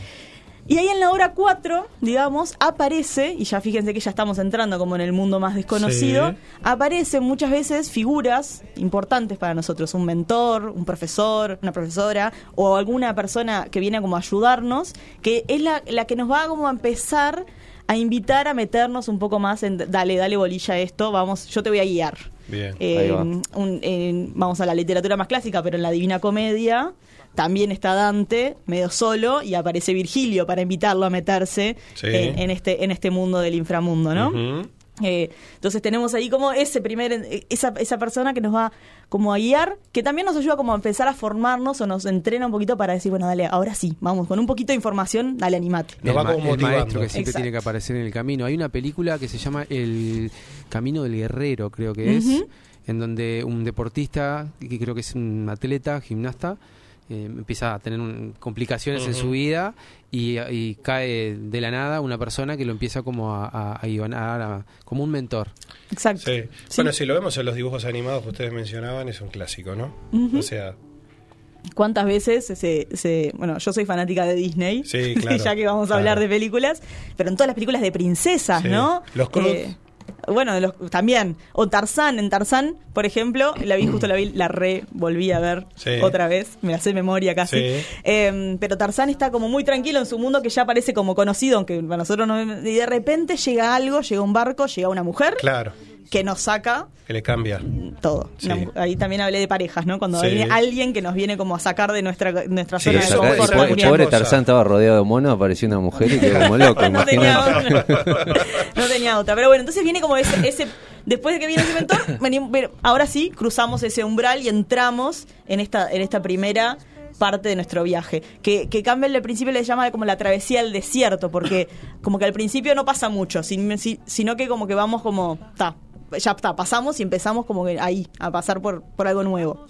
Y ahí en la hora 4, digamos, aparece, y ya fíjense que ya estamos entrando como en el mundo más desconocido, Sí. aparecen muchas veces figuras importantes para nosotros, un mentor, un profesor, una profesora, o alguna persona que viene como a ayudarnos, que es la, la que nos va como a empezar a invitar a meternos un poco más en, dale, dale bolilla a esto, vamos, yo te voy a guiar. Bien. Eh, Ahí va. un- en- vamos a la literatura más clásica, pero en la Divina Comedia también está Dante medio solo y aparece Virgilio para invitarlo a meterse Sí. en, en este en este mundo del inframundo, ¿no? Ujú. Eh, entonces tenemos ahí como ese primer eh, esa, esa persona que nos va como a guiar, que también nos ayuda como a empezar a formarnos o nos entrena un poquito para decir, bueno, dale, ahora sí, vamos, con un poquito de información, dale, animate. Nos va como el maestro que siempre Exacto. tiene que aparecer en el camino. Hay una película que se llama El Camino del Guerrero, creo que es, en donde un deportista, que creo que es un atleta, gimnasta, eh, empieza a tener un- complicaciones en su vida y, y cae de la nada una persona que lo empieza como a, a, a como un mentor. Exacto. Sí. Bueno, si lo vemos en los dibujos animados que ustedes mencionaban, es un clásico, ¿no? O sea, ¿Cuántas veces se, se- Bueno, yo soy fanática de Disney. Sí, claro, ya que vamos a claro. hablar de películas. Pero en todas las películas de princesas, Sí. ¿no? Los Cruz. Bueno, de los, también. O Tarzán. En Tarzán, por ejemplo, la vi, justo la vi, la re volví a ver Sí. otra vez. Me la sé memoria casi. Sí. Eh, pero Tarzán está como muy tranquilo en su mundo que ya parece como conocido, aunque para nosotros no. Y de repente llega algo, llega un barco, llega una mujer claro, que nos saca que le cambia. todo. Sí. Ahí también hablé de parejas, ¿no? Cuando Sí. hay alguien que nos viene como a sacar de nuestra, nuestra Sí, zona de el confort. pobre, muchas pobre. Tarzán estaba rodeado de monos, apareció una mujer y quedó como loco, no tenía otra. No tenía otra. Pero bueno, entonces viene como ese, ese después de que viene ese mentor, venimos- pero ahora sí cruzamos ese umbral y entramos en esta, en esta primera parte de nuestro viaje. Que, que Campbell al principio le llama como la travesía al desierto, porque como que al principio no pasa mucho, sin- si- sino que como que vamos como, ta, ya está, pasamos y empezamos como que ahí, a pasar por, por algo nuevo.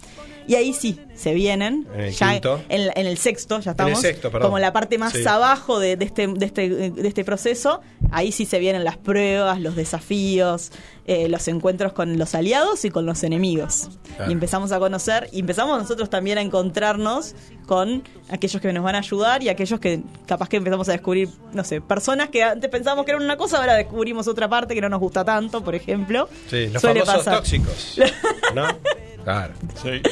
Y ahí sí, se vienen, En el ya quinto. en, en el sexto, ya En el estamos, sexto, perdón. como la parte más Sí. abajo de, de este, de, este, de este proceso, ahí sí se vienen las pruebas, los desafíos, eh, los encuentros con los aliados y con los enemigos. Claro. Y empezamos a conocer, y empezamos nosotros también a encontrarnos con aquellos que nos van a ayudar y aquellos que capaz que empezamos a descubrir, no sé, personas que antes pensábamos que eran una cosa, ahora descubrimos otra parte que no nos gusta tanto, por ejemplo. Sí, los Suele famosos pasar. tóxicos. ¿No? Claro. Sí.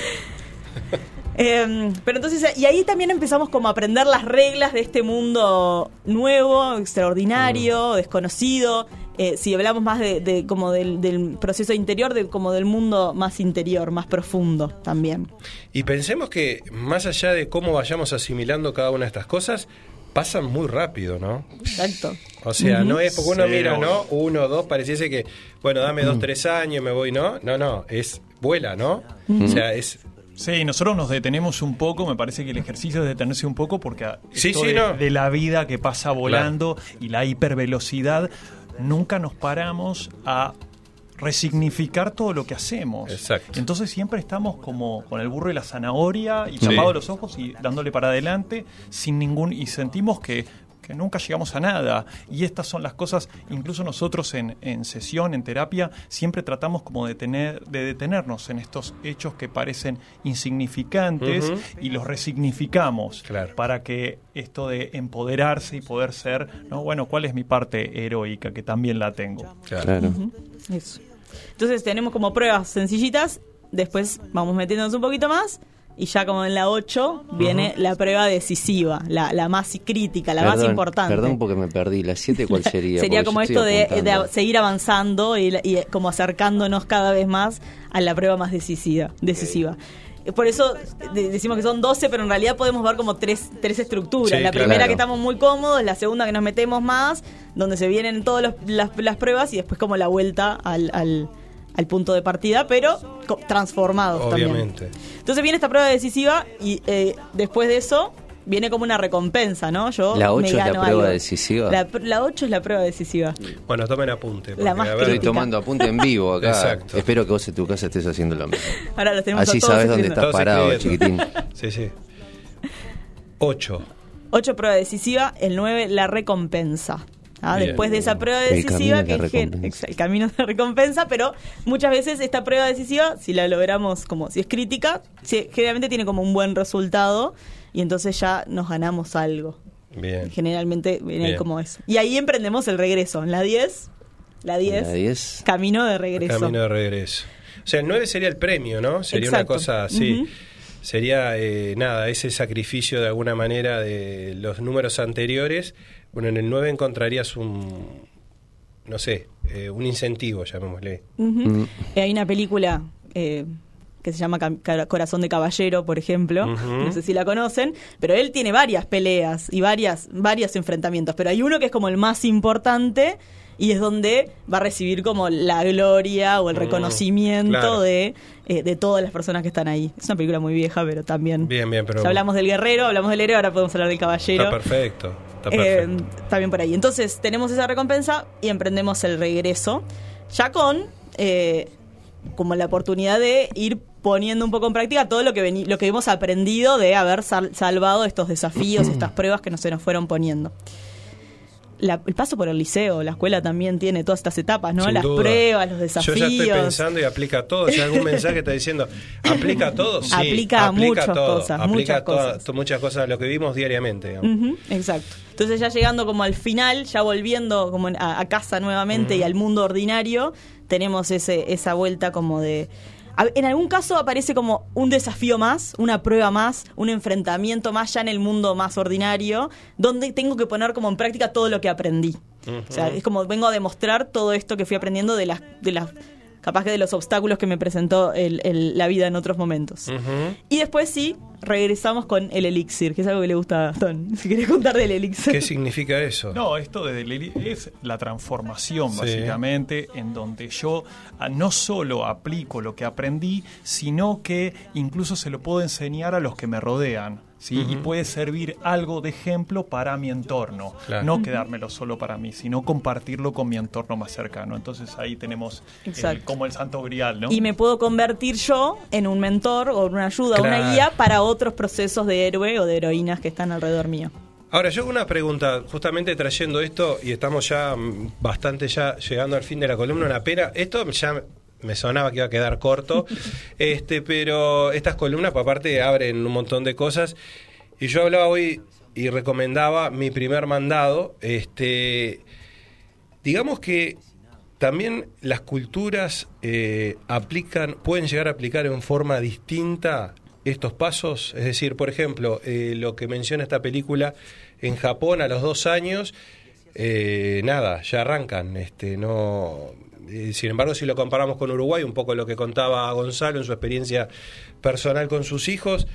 Eh, pero entonces, y ahí también empezamos como a aprender las reglas de este mundo nuevo, extraordinario, desconocido, eh, si hablamos más de, de como del, del proceso interior, de, como del mundo más interior, más profundo también. Y pensemos que más allá de cómo vayamos asimilando cada una de estas cosas, pasan muy rápido, ¿no? Exacto. O sea, no es porque uno Sí, mira. ¿no? Uno, dos, pareciese que, bueno, dame dos, tres años, me voy, ¿no? No, no, es vuela, ¿no? O sea, es... Sí, nosotros nos detenemos un poco, me parece que el ejercicio es detenerse un poco porque a- Sí, esto sí, de, no. de la vida que pasa volando y la hipervelocidad, nunca nos paramos a resignificar todo lo que hacemos. Exacto. Entonces siempre estamos como con el burro y la zanahoria y Sí. tapados los ojos y dándole para adelante sin ningún y sentimos que que nunca llegamos a nada. Y estas son las cosas, incluso nosotros en, en sesión, en terapia, siempre tratamos como de, tener, de detenernos en estos hechos que parecen insignificantes y los resignificamos Claro. para que esto de empoderarse y poder ser, ¿no? bueno, ¿cuál es mi parte heroica? Que también la tengo. Claro. Eso. Entonces tenemos como pruebas sencillitas, después vamos metiéndonos un poquito más y ya como en la 8 viene la prueba decisiva, la, la más crítica, la más importante. Perdón porque me perdí. ¿La 7 cuál sería? Sería como esto de, de seguir avanzando y, y como acercándonos cada vez más a la prueba más decisiva. decisiva. Por eso de- decimos que son 12, pero en realidad podemos ver como tres, tres estructuras. Sí, la claro. primera que estamos muy cómodos, la segunda que nos metemos más, donde se vienen todas las, las pruebas y después como la vuelta al, al, al punto de partida, pero transformados también. Obviamente. Entonces viene esta prueba decisiva y eh, después de eso viene como una recompensa, ¿no? Yo La me 8 es la prueba algo. decisiva. La, la 8 es la prueba decisiva. Bueno, tomen apunte. porque, La más a ver, Estoy tomando apunte en vivo acá. Exacto. Espero que vos en tu casa estés haciendo lo mismo. Ahora los tenemos Así a todos sabes dónde estás Todos parado, escribiendo. chiquitín. Sí, sí. Ocho. 8 prueba decisiva, el 9 la recompensa. Ah. Después de esa prueba decisiva, que exa- el camino de recompensa, pero muchas veces esta prueba decisiva, si la logramos como si es crítica, si- generalmente tiene como un buen resultado y entonces ya nos ganamos algo. Bien. Generalmente viene ahí Bien. como eso. Y ahí emprendemos el regreso. En la 10, la 10, La 10. camino de regreso. Camino de regreso. O sea, el 9 sería el premio, ¿no? Sería Exacto. una cosa así. Sería, eh, nada, ese sacrificio de alguna manera de los números anteriores. Bueno, en el 9 encontrarías un, no sé, eh, un incentivo, llamémosle. Eh, Hay una película eh, que se llama Corazón de Caballero, por ejemplo. No sé si la conocen, pero él tiene varias peleas y varias, varios enfrentamientos. Pero hay uno que es como el más importante y es donde va a recibir como la gloria o el Mm, reconocimiento claro. de, eh, de todas las personas que están ahí. Es una película muy vieja, pero también. Bien, bien, pero Ya hablamos del guerrero, hablamos del héroe, ahora podemos hablar del caballero. está perfecto. Está Eh, perfecto. también por ahí. Entonces tenemos esa recompensa y emprendemos el regreso. Ya con eh, como la oportunidad de ir poniendo un poco en práctica todo lo que veni- lo que hemos aprendido de haber sal- salvado estos desafíos, estas pruebas que nos, se nos fueron poniendo. La- el paso por el liceo, la escuela también tiene todas estas etapas, ¿no? Sin Las duda. pruebas, los desafíos. Yo ya estoy pensando y aplica a todo. Si algún mensaje está diciendo, aplica a todo, sí. Aplica a muchas todo. cosas, Aplica muchas toda- cosas. muchas cosas a lo que vimos diariamente. exacto. Entonces ya llegando como al final, ya volviendo como a, a casa nuevamente y al mundo ordinario, tenemos ese, esa vuelta como de... En algún caso aparece como un desafío más, una prueba más, un enfrentamiento más ya en el mundo más ordinario, donde tengo que poner como en práctica todo lo que aprendí. O sea, es como vengo a demostrar todo esto que fui aprendiendo de las, de las capaz que de los obstáculos que me presentó el- el- la vida en otros momentos. Y después sí, regresamos con el elixir, que es algo que le gusta a Gastón. Si querés contar del elixir. ¿Qué significa eso? No, esto de es la transformación, Sí. básicamente, en donde yo ah, no solo aplico lo que aprendí, sino que incluso se lo puedo enseñar a los que me rodean. ¿Sí? Y puede servir algo de ejemplo para mi entorno. Claro. No quedármelo solo para mí, sino compartirlo con mi entorno más cercano. Entonces ahí tenemos el- como el santo grial, ¿no? Y me puedo convertir yo en un mentor o una ayuda, Claro. una guía para otros procesos de héroe o de heroínas que están alrededor mío. Ahora, yo hago una pregunta, justamente trayendo esto, y estamos ya mm, bastante ya llegando al fin de la columna, una pena. Esto ya me sonaba que iba a quedar corto, este, pero estas columnas, por aparte, abren un montón de cosas. Y yo hablaba hoy y recomendaba mi primer mandado. Este, digamos que también las culturas eh, aplican, pueden llegar a aplicar en forma distinta estos pasos. Es decir, por ejemplo, eh, lo que menciona esta película en Japón a los dos años, eh, nada, ya arrancan. Este, no, sin embargo, si lo comparamos con Uruguay, un poco lo que contaba Gonzalo en su experiencia personal con sus hijos,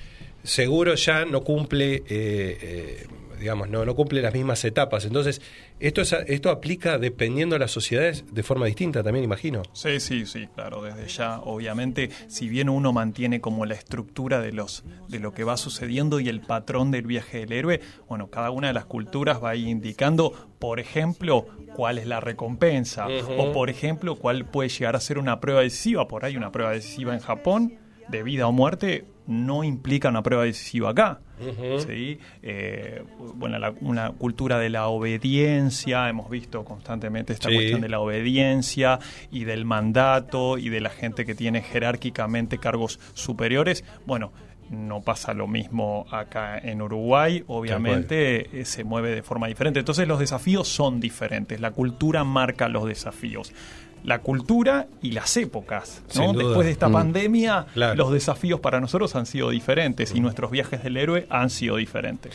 seguro ya no cumple, eh, eh, digamos, no, no cumple las mismas etapas. Entonces, esto, es, esto aplica dependiendo de las sociedades de forma distinta, también imagino. Sí, sí, sí, claro, desde ya, obviamente, si bien uno mantiene como la estructura de los de lo que va sucediendo y el patrón del viaje del héroe, bueno, cada una de las culturas va indicando, por ejemplo, cuál es la recompensa o por ejemplo, cuál puede llegar a ser una prueba decisiva, por ahí una prueba decisiva en Japón de vida o muerte no implica una prueba decisiva acá. ¿Sí? Eh, bueno, la- una cultura de la obediencia, hemos visto constantemente esta Sí. cuestión de la obediencia y del mandato y de la gente que tiene jerárquicamente cargos superiores. Bueno, no pasa lo mismo acá en Uruguay, obviamente eh, se mueve de forma diferente. Entonces los desafíos son diferentes, la cultura marca los desafíos. La cultura y las épocas. ¿no? Después de esta Mm. pandemia, Claro. los desafíos para nosotros han sido diferentes y nuestros viajes del héroe han sido diferentes.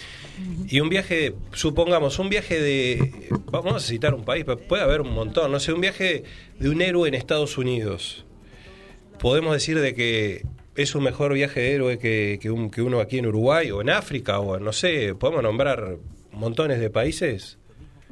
Y un viaje, supongamos, un viaje de. Vamos a citar un país, pero puede haber un montón. No sé, un viaje de un héroe en Estados Unidos. Podemos decir de que es un mejor viaje de héroe que, que, un- que uno aquí en Uruguay o en África o no sé, podemos nombrar montones de países.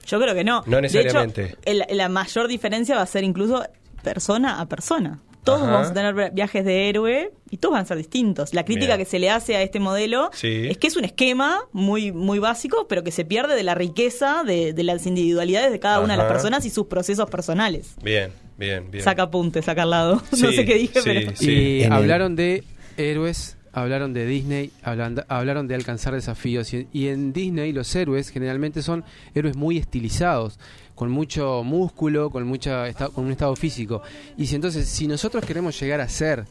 Yo creo que no. No necesariamente. De hecho, el- la mayor diferencia va a ser incluso persona a persona. Todos Ajá. vamos a tener viajes de héroe y todos van a ser distintos. La crítica que se le hace a este modelo Sí. es que es un esquema muy, muy básico, pero que se pierde de la riqueza de, de las individualidades de cada una de las personas y sus procesos personales. Bien, bien, bien. Saca apunte, saca al lado. no sé qué dije, sí, pero. sí. Y hablaron de héroes, hablaron de Disney, hablan- hablaron de alcanzar desafíos. Y, y en Disney los héroes generalmente son héroes muy estilizados, con mucho músculo, con, mucha, con un estado físico. Y si entonces, si nosotros queremos llegar a ser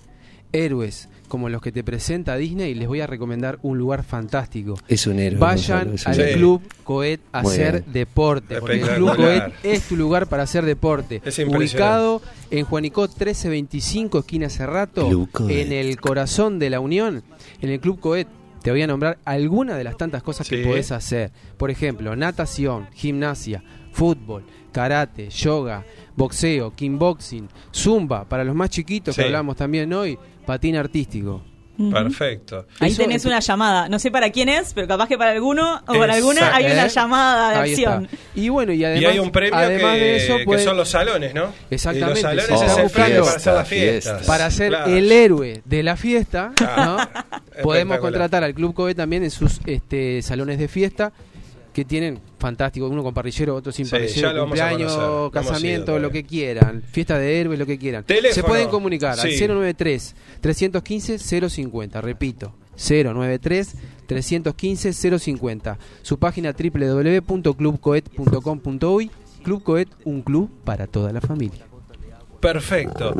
héroes como los que te presenta Disney, les voy a recomendar un lugar fantástico. Es un héroe. Vayan Gonzalo, al héroe. Club Coet a Muy hacer bien. deporte. Porque el Club. Coet es tu lugar para hacer deporte. Es impresionante. Ubicado en Juanico 1325, esquina Cerrato, en el corazón de la Unión, en el Club Coet. Te voy a nombrar algunas de las tantas cosas Sí. que podés hacer. Por ejemplo, natación, gimnasia, fútbol, karate, yoga, boxeo, kickboxing, zumba, para los más chiquitos Sí. que hablamos también hoy, patín artístico. Perfecto. Ahí Eso- tenés una llamada. No sé para quién es, pero capaz que para alguno o para alguna hay una ¿Eh? llamada de Ahí acción. está. Y bueno, y además, y hay un premio además que, de eso, que puede- son los salones, ¿no? Exactamente, Y los salones es Oh, el premio para hacer las fiesta, fiestas. fiesta. para ser Claro. el héroe de la fiesta, Claro. ¿no? Podemos contratar al Club Coe también en sus este, salones de fiesta que tienen fantástico, uno con parrillero, otro sin Sí, parrillero, cumpleaños, casamiento, lo que quieran, fiesta de héroes, lo que quieran. Teléfono. Se pueden comunicar al Sí. 093 315 050, repito, 093 315 050. Su página www.clubcoet.com.uy Club Coet, un club para toda la familia. Perfecto.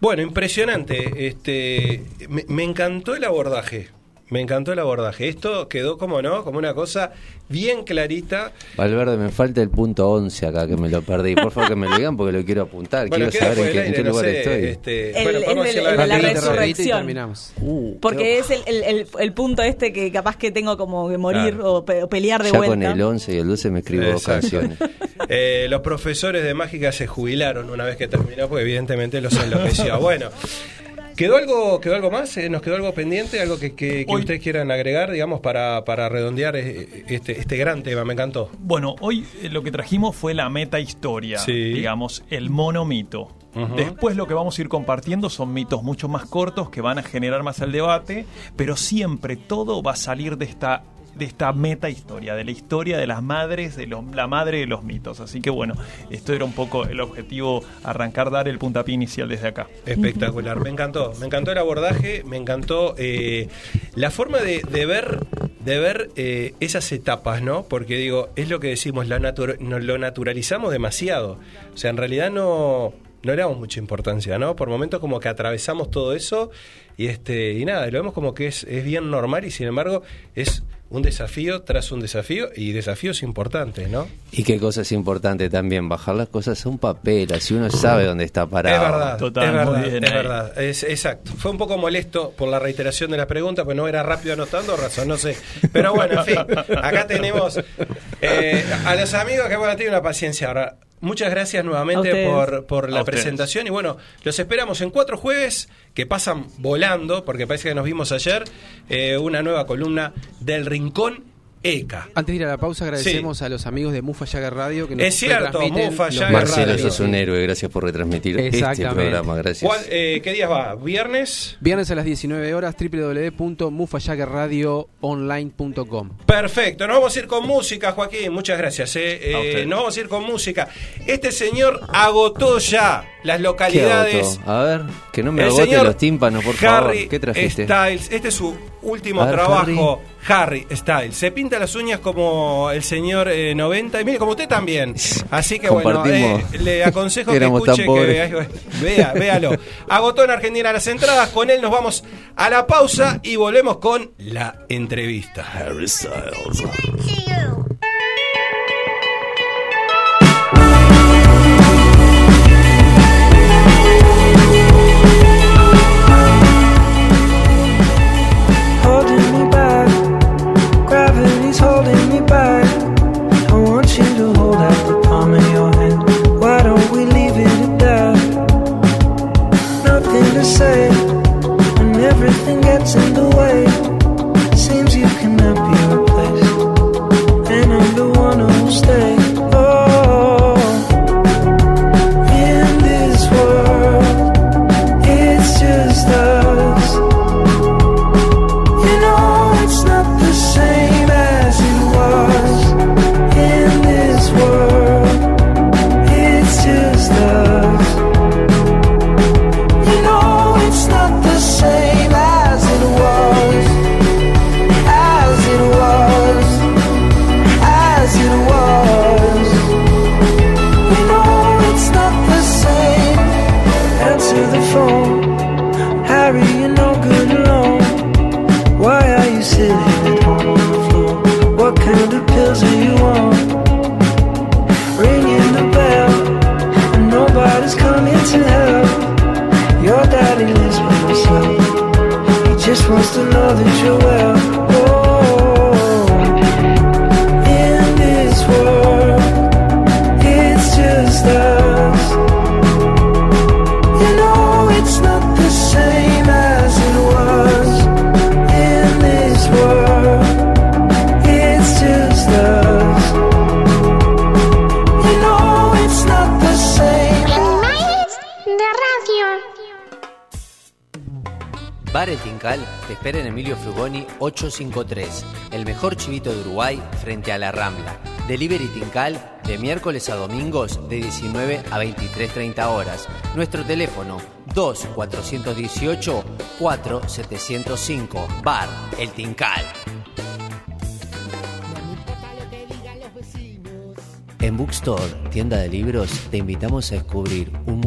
Bueno, impresionante. Este, me, me encantó el abordaje. Me encantó el abordaje. Esto quedó como no, como una cosa bien clarita. Valverde, me falta el punto 11 acá, que me lo perdí. Por favor, que me lo digan porque lo quiero apuntar. Bueno, quiero saber en qué, del en qué aire, no lugar sé, estoy. este, El- bueno, el podemos de- decir el de la y resurrección. terminamos. Uh, Porque es el, el, el- el punto este que capaz que tengo como que morir Claro. o, pe- o pelear de ya vuelta. con el 11 y el 12 me escribo dos canciones. Eh, los profesores de mágica se jubilaron una vez que terminó, porque evidentemente los enloqueció. Bueno, ¿quedó algo, quedó algo más? Eh, ¿Nos quedó algo pendiente? ¿Algo que, que- que Hoy- ustedes quieran agregar, digamos, para, para redondear eh, este, este gran tema? Me encantó. Bueno, hoy eh, lo que trajimos fue la meta historia, Sí. digamos, el monomito. Después lo que vamos a ir compartiendo son mitos mucho más cortos que van a generar más el debate, pero siempre todo va a salir de esta de esta meta historia, de la historia de las madres, de la madre de los mitos. Así que bueno, esto era un poco el objetivo, arrancar, dar el puntapié inicial desde acá. Espectacular, me encantó, me encantó el abordaje, me encantó eh, la forma de, ver, de ver eh, esas etapas, ¿no? Porque digo, es lo que decimos, natu- no- lo naturalizamos demasiado. O sea, en realidad no, no le damos mucha importancia, ¿no? Por momentos como que atravesamos todo eso y este y nada, lo vemos como que es bien normal y sin embargo es un desafío tras un desafío y desafíos importantes, ¿no? Y qué cosa es importante también, bajar las cosas a un papel, así uno sabe dónde está parado. Es verdad, Total, es verdad, bien es verdad, es exacto. Fue un poco molesto por la reiteración de la pregunta, pues no era rápido anotando, razón, no sé. Pero bueno, en fin, acá tenemos eh, a los amigos que bueno, tienen una paciencia ahora. Muchas gracias nuevamente por, por la presentación. Y bueno, los esperamos en cuatro jueves que pasan volando, porque parece que nos vimos ayer, eh, una nueva columna del Rincón ECA. Antes de ir a la pausa, agradecemos a los amigos de Mufa Jagger Radio que nos Es cierto, Mufa Marcelo, Radio. sos un héroe, gracias por retransmitir este programa, gracias. ¿Cuál, eh, ¿Qué días va? ¿Viernes? Viernes a las 19 horas, www.mufajaggerradioonline.com. Perfecto, nos vamos a ir con música, Joaquín. Muchas gracias. eh. A Eh, nos vamos a ir con música. Este señor agotó ya las ¿Qué localidades. A ver, que no me El agote señor los tímpanos, por Harry favor. ¿Qué trajiste? Styles. Este es su último ver, trabajo. Harry. Styles. Se pinta las uñas como el señor eh, 90. Y mire, como usted también. Así que bueno, eh, le aconsejo que escuche que vea, véalo. Agotó en Argentina las entradas. Con él nos vamos a la pausa y volvemos con la entrevista. Harry Styles. Te espera en Emilio Frugoni 853, el mejor chivito de Uruguay frente a la Rambla. Delivery Tincal de miércoles a domingos de 19 a 23.30 horas. Nuestro teléfono 2-418-4705. Bar El Tincal. En Bookstore, tienda de libros, te invitamos a descubrir un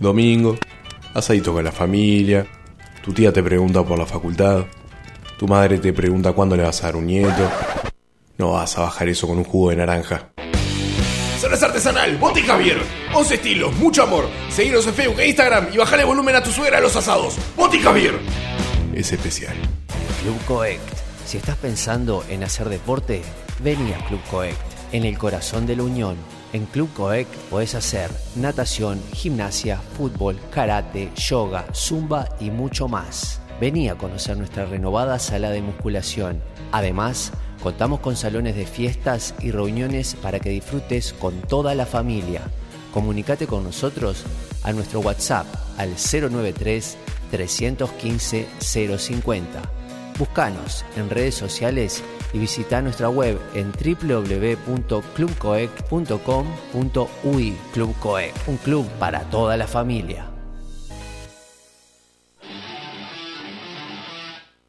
Domingo, asadito con la familia, tu tía te pregunta por la facultad, tu madre te pregunta cuándo le vas a dar un nieto. No vas a bajar eso con un jugo de naranja. Cerveza artesanal, Boti Javier. 11 estilos, mucho amor. Seguinos en Facebook e Instagram y bajale volumen a tu suegra a los asados. Boti Javier. Es especial. Club Coect. Si estás pensando en hacer deporte, vení a Club Coect, en el corazón de la Unión. En Club Coect podés hacer natación, gimnasia, fútbol, karate, yoga, zumba y mucho más. Vení a conocer nuestra renovada sala de musculación. Además, contamos con salones de fiestas y reuniones para que disfrutes con toda la familia. Comunicate con nosotros a nuestro WhatsApp al 093 315 050. Búscanos en redes sociales y visita nuestra web en www.clubcoec.com.uy Club Coec, un club para toda la familia.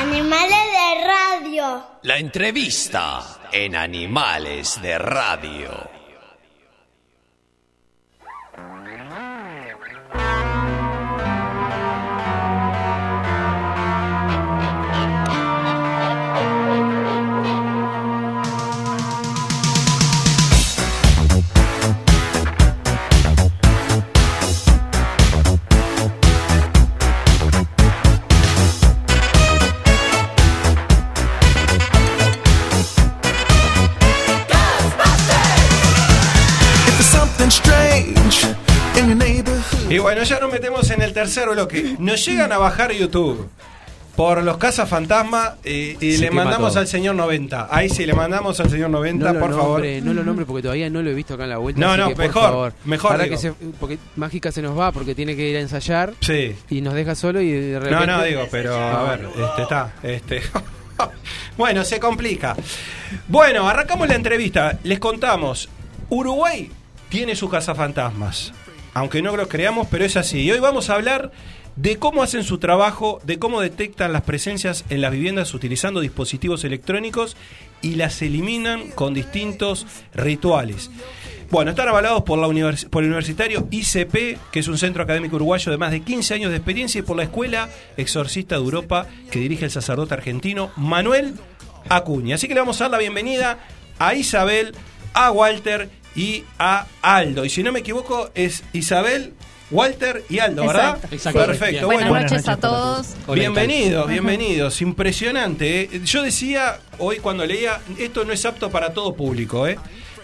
Animales de radio. La entrevista en Animales de Radio. Y bueno, ya nos metemos en el tercer bloque. Nos llegan a bajar YouTube por los cazafantasmas eh, y Se le mandamos todo. al señor 90. Ahí sí, le mandamos al señor 90, no por lo favor. nombre, No lo nombre porque todavía no lo he visto acá en la vuelta. No, no, que, mejor, favor, mejor para digo. que se, porque Mágica se nos va porque tiene que ir a ensayar. Sí. Y nos deja solo y de No, repente. no, digo, pero a ver, este está, este. bueno, se complica. Bueno, arrancamos la entrevista. Les contamos, Uruguay tiene sus cazafantasmas. Aunque no lo creamos, pero es así. Y hoy vamos a hablar de cómo hacen su trabajo, de cómo detectan las presencias en las viviendas utilizando dispositivos electrónicos y las eliminan con distintos rituales. Bueno, están avalados por, la por el universitario ICP, que es un centro académico uruguayo de más de 15 años de experiencia, y por la Escuela Exorcista de Europa, que dirige el sacerdote argentino Manuel Acuña. Así que le vamos a dar la bienvenida a Isabel, a Walter y a Aldo. Y si no me equivoco, es Isabel, Walter y Aldo, ¿verdad? Exacto. Perfecto. Buenas bueno. noches a todos. Bienvenidos, bienvenidos. Impresionante. ¿eh? Yo decía hoy cuando leía, esto no es apto para todo público, ¿eh?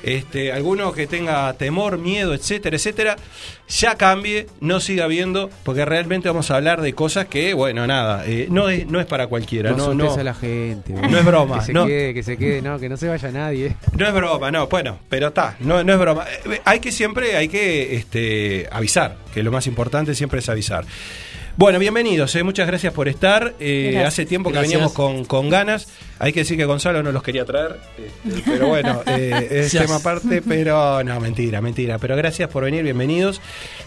Este, alguno que tenga temor, miedo, etcétera, etcétera, ya cambie, no siga viendo, porque realmente vamos a hablar de cosas que, bueno, nada, eh, no, es, no es para cualquiera. No, no, a la gente. no es broma. Que se no. quede, que se quede, no, que no se vaya nadie. No es broma, no, bueno, pero está, no, no es broma. Eh, Hay que siempre, hay que este, avisar, que lo más importante siempre es avisar. Bueno, bienvenidos, eh, muchas gracias por estar. Eh, Gracias. hace tiempo que Gracias. veníamos con, con ganas. Hay que decir que Gonzalo no los quería traer, este, pero bueno, eh, es tema aparte, pero no, mentira, mentira. Pero gracias por venir, bienvenidos.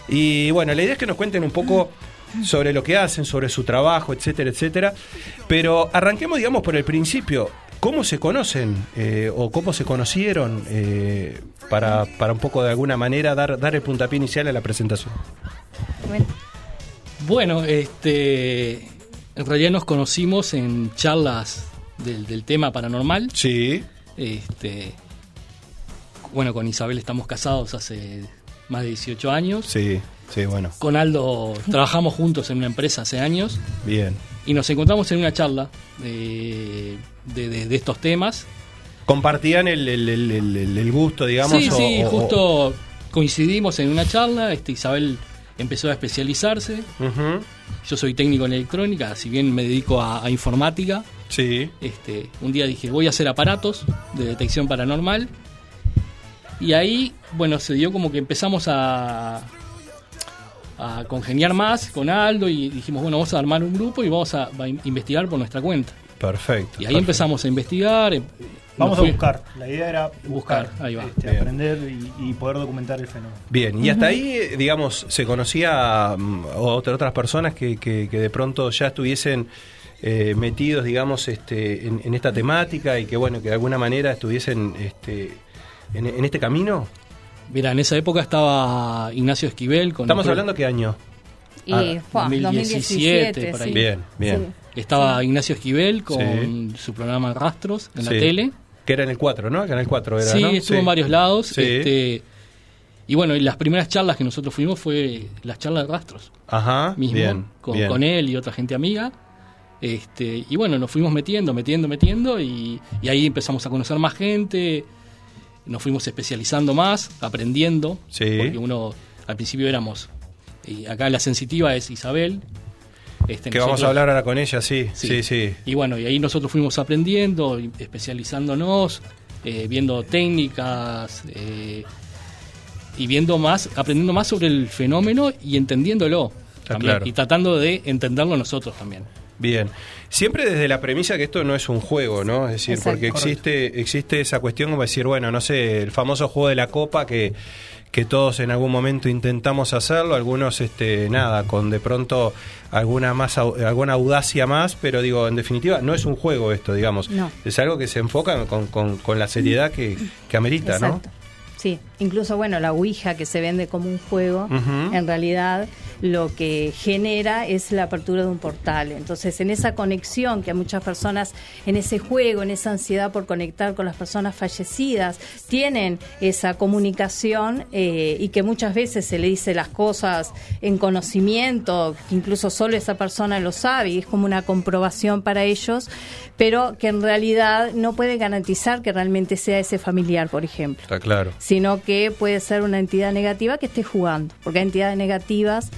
Y bueno, la idea es que nos cuenten un poco sobre lo que hacen, sobre su trabajo, etcétera, etcétera. Pero arranquemos, digamos, por el principio. ¿Cómo se conocen eh, o cómo se conocieron eh, para, para un poco de alguna manera dar, dar el puntapié inicial a la presentación? Bueno, este, en realidad nos conocimos en charlas del, del tema paranormal. Sí. Este, bueno, con Isabel estamos casados hace más de 18 años. Sí, sí, bueno. Con Aldo trabajamos juntos en una empresa hace años Bien. y nos encontramos en una charla eh, de, de- de estos temas. ¿Compartían el, el- el- el- el- el gusto, digamos? sí, o- sí, o- justo coincidimos en una charla. Este, Isabel empezó a especializarse. Yo soy técnico en electrónica, si bien me dedico a, a informática. Sí. Este, un día dije, voy a hacer aparatos de detección paranormal. Y ahí, bueno, se dio como que empezamos a, a congeniar más con Aldo y dijimos, bueno, vamos a armar un grupo y vamos a, a investigar por nuestra cuenta. Perfecto. Y ahí perfecto. empezamos a investigar. Vamos a buscar. La idea era buscar, Buscar, ahí va. este, aprender y, y poder documentar el fenómeno. Bien, y hasta ahí, eh, digamos, se conocía mm, otra- otras personas que, que- que de pronto ya estuviesen eh, metidos, digamos, este, en, en esta temática y que, bueno, que de alguna manera estuviesen este, en, en este camino? Mira, en esa época estaba Ignacio Esquivel con ¿Estamos el- hablando qué año? Y Ah, fue 2017, por ahí. sí. Bien, bien. Estaba Ignacio Esquivel con Sí. su programa Rastros en la tele. Que era en el 4, ¿no? El canal 4 era, sí, ¿no? estuvo en varios lados. Sí. este, y bueno, y las primeras charlas que nosotros fuimos fue las charlas de Rastros. Ajá, mismo, bien, con, bien. con él y otra gente amiga. Este, y bueno, nos fuimos metiendo, metiendo, metiendo, y, y ahí empezamos a conocer más gente, nos fuimos especializando más, aprendiendo, Sí. porque uno al principio éramos, y acá la sensitiva es Isabel. Este, Que vamos a hablar ahora con ella, sí, Sí. sí, sí. Y bueno, y ahí nosotros fuimos aprendiendo, especializándonos, eh, viendo técnicas eh, y viendo más, aprendiendo más sobre el fenómeno y entendiéndolo también, claro. y tratando de entenderlo nosotros también. Bien. Siempre desde la premisa que esto no es un juego, ¿no? Es decir, Exacto. porque existe, existe esa cuestión como decir, bueno, no sé, el famoso juego de la copa que, que todos en algún momento intentamos hacerlo, algunos, este, nada, con de pronto alguna más alguna audacia más, pero digo, en definitiva, no es un juego esto, digamos. No. Es algo que se enfoca con, con, con la seriedad que, que amerita, Exacto. Sí, incluso bueno, la Ouija que se vende como un juego, en realidad lo que genera es la apertura de un portal. Entonces, en esa conexión que a muchas personas, en ese juego, en esa ansiedad por conectar con las personas fallecidas, tienen esa comunicación eh, y que muchas veces se le dice las cosas en conocimiento, que incluso solo esa persona lo sabe y es como una comprobación para ellos, pero que en realidad no puede garantizar que realmente sea ese familiar, por ejemplo Está claro. sino que puede ser una entidad negativa que esté jugando, porque hay entidades negativas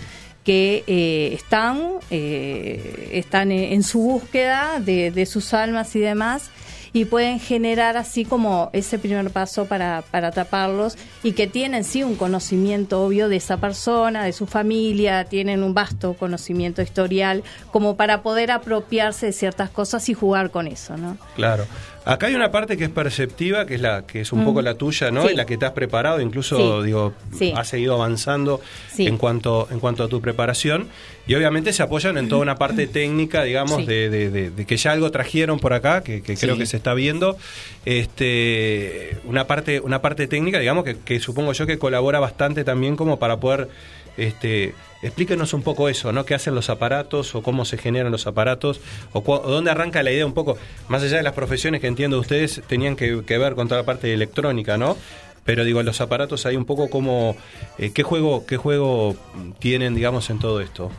que eh, están, eh, están en en su búsqueda de, de sus almas y demás, y pueden generar así como ese primer paso para, para atraparlos y que tienen sí un conocimiento obvio de esa persona, de su familia, tienen un vasto conocimiento historial como para poder apropiarse de ciertas cosas y jugar con eso, ¿no? Claro. Acá hay una parte que es perceptiva, que es la que es un Mm. poco la tuya, ¿no? Sí. Y la que te has preparado, incluso Sí. digo, Sí. has seguido avanzando en cuanto en cuanto a tu preparación y obviamente se apoyan en toda una parte técnica, digamos, de, de- de- de que ya algo trajeron por acá, que, que creo que se está viendo, este, una parte una parte técnica, digamos, que, que supongo yo que colabora bastante también como para poder este, explíquenos un poco eso, ¿no? ¿Qué hacen los aparatos o cómo se generan los aparatos o, cu- o dónde arranca la idea un poco, más allá de las profesiones que entiendo ustedes tenían que, que ver con toda la parte de electrónica, ¿no? Pero digo, los aparatos hay un poco como, eh, ¿qué juego qué juego tienen, digamos, en todo esto?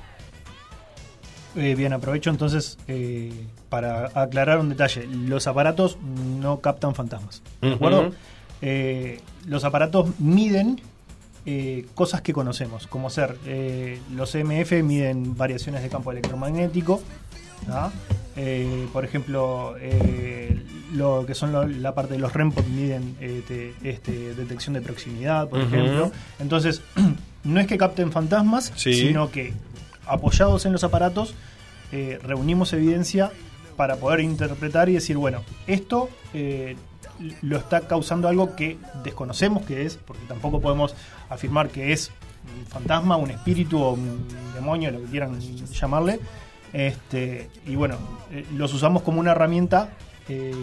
Eh, bien, aprovecho entonces eh, para aclarar un detalle. Los aparatos no captan fantasmas. ¿De acuerdo? Eh, los aparatos miden eh, cosas que conocemos, como ser eh, los EMF miden variaciones de campo electromagnético. Eh, por ejemplo, lo que son lo- la parte de los REMPOD miden este, este, detección de proximidad, por ejemplo. Entonces, no es que capten fantasmas, Sí. sino que apoyados en los aparatos, reunimos evidencia para poder interpretar y decir, bueno, esto lo está causando algo que desconocemos que es, porque tampoco podemos afirmar que es un fantasma, un espíritu o un demonio, lo que quieran llamarle. Este, y bueno, eh, los usamos como una herramienta eh,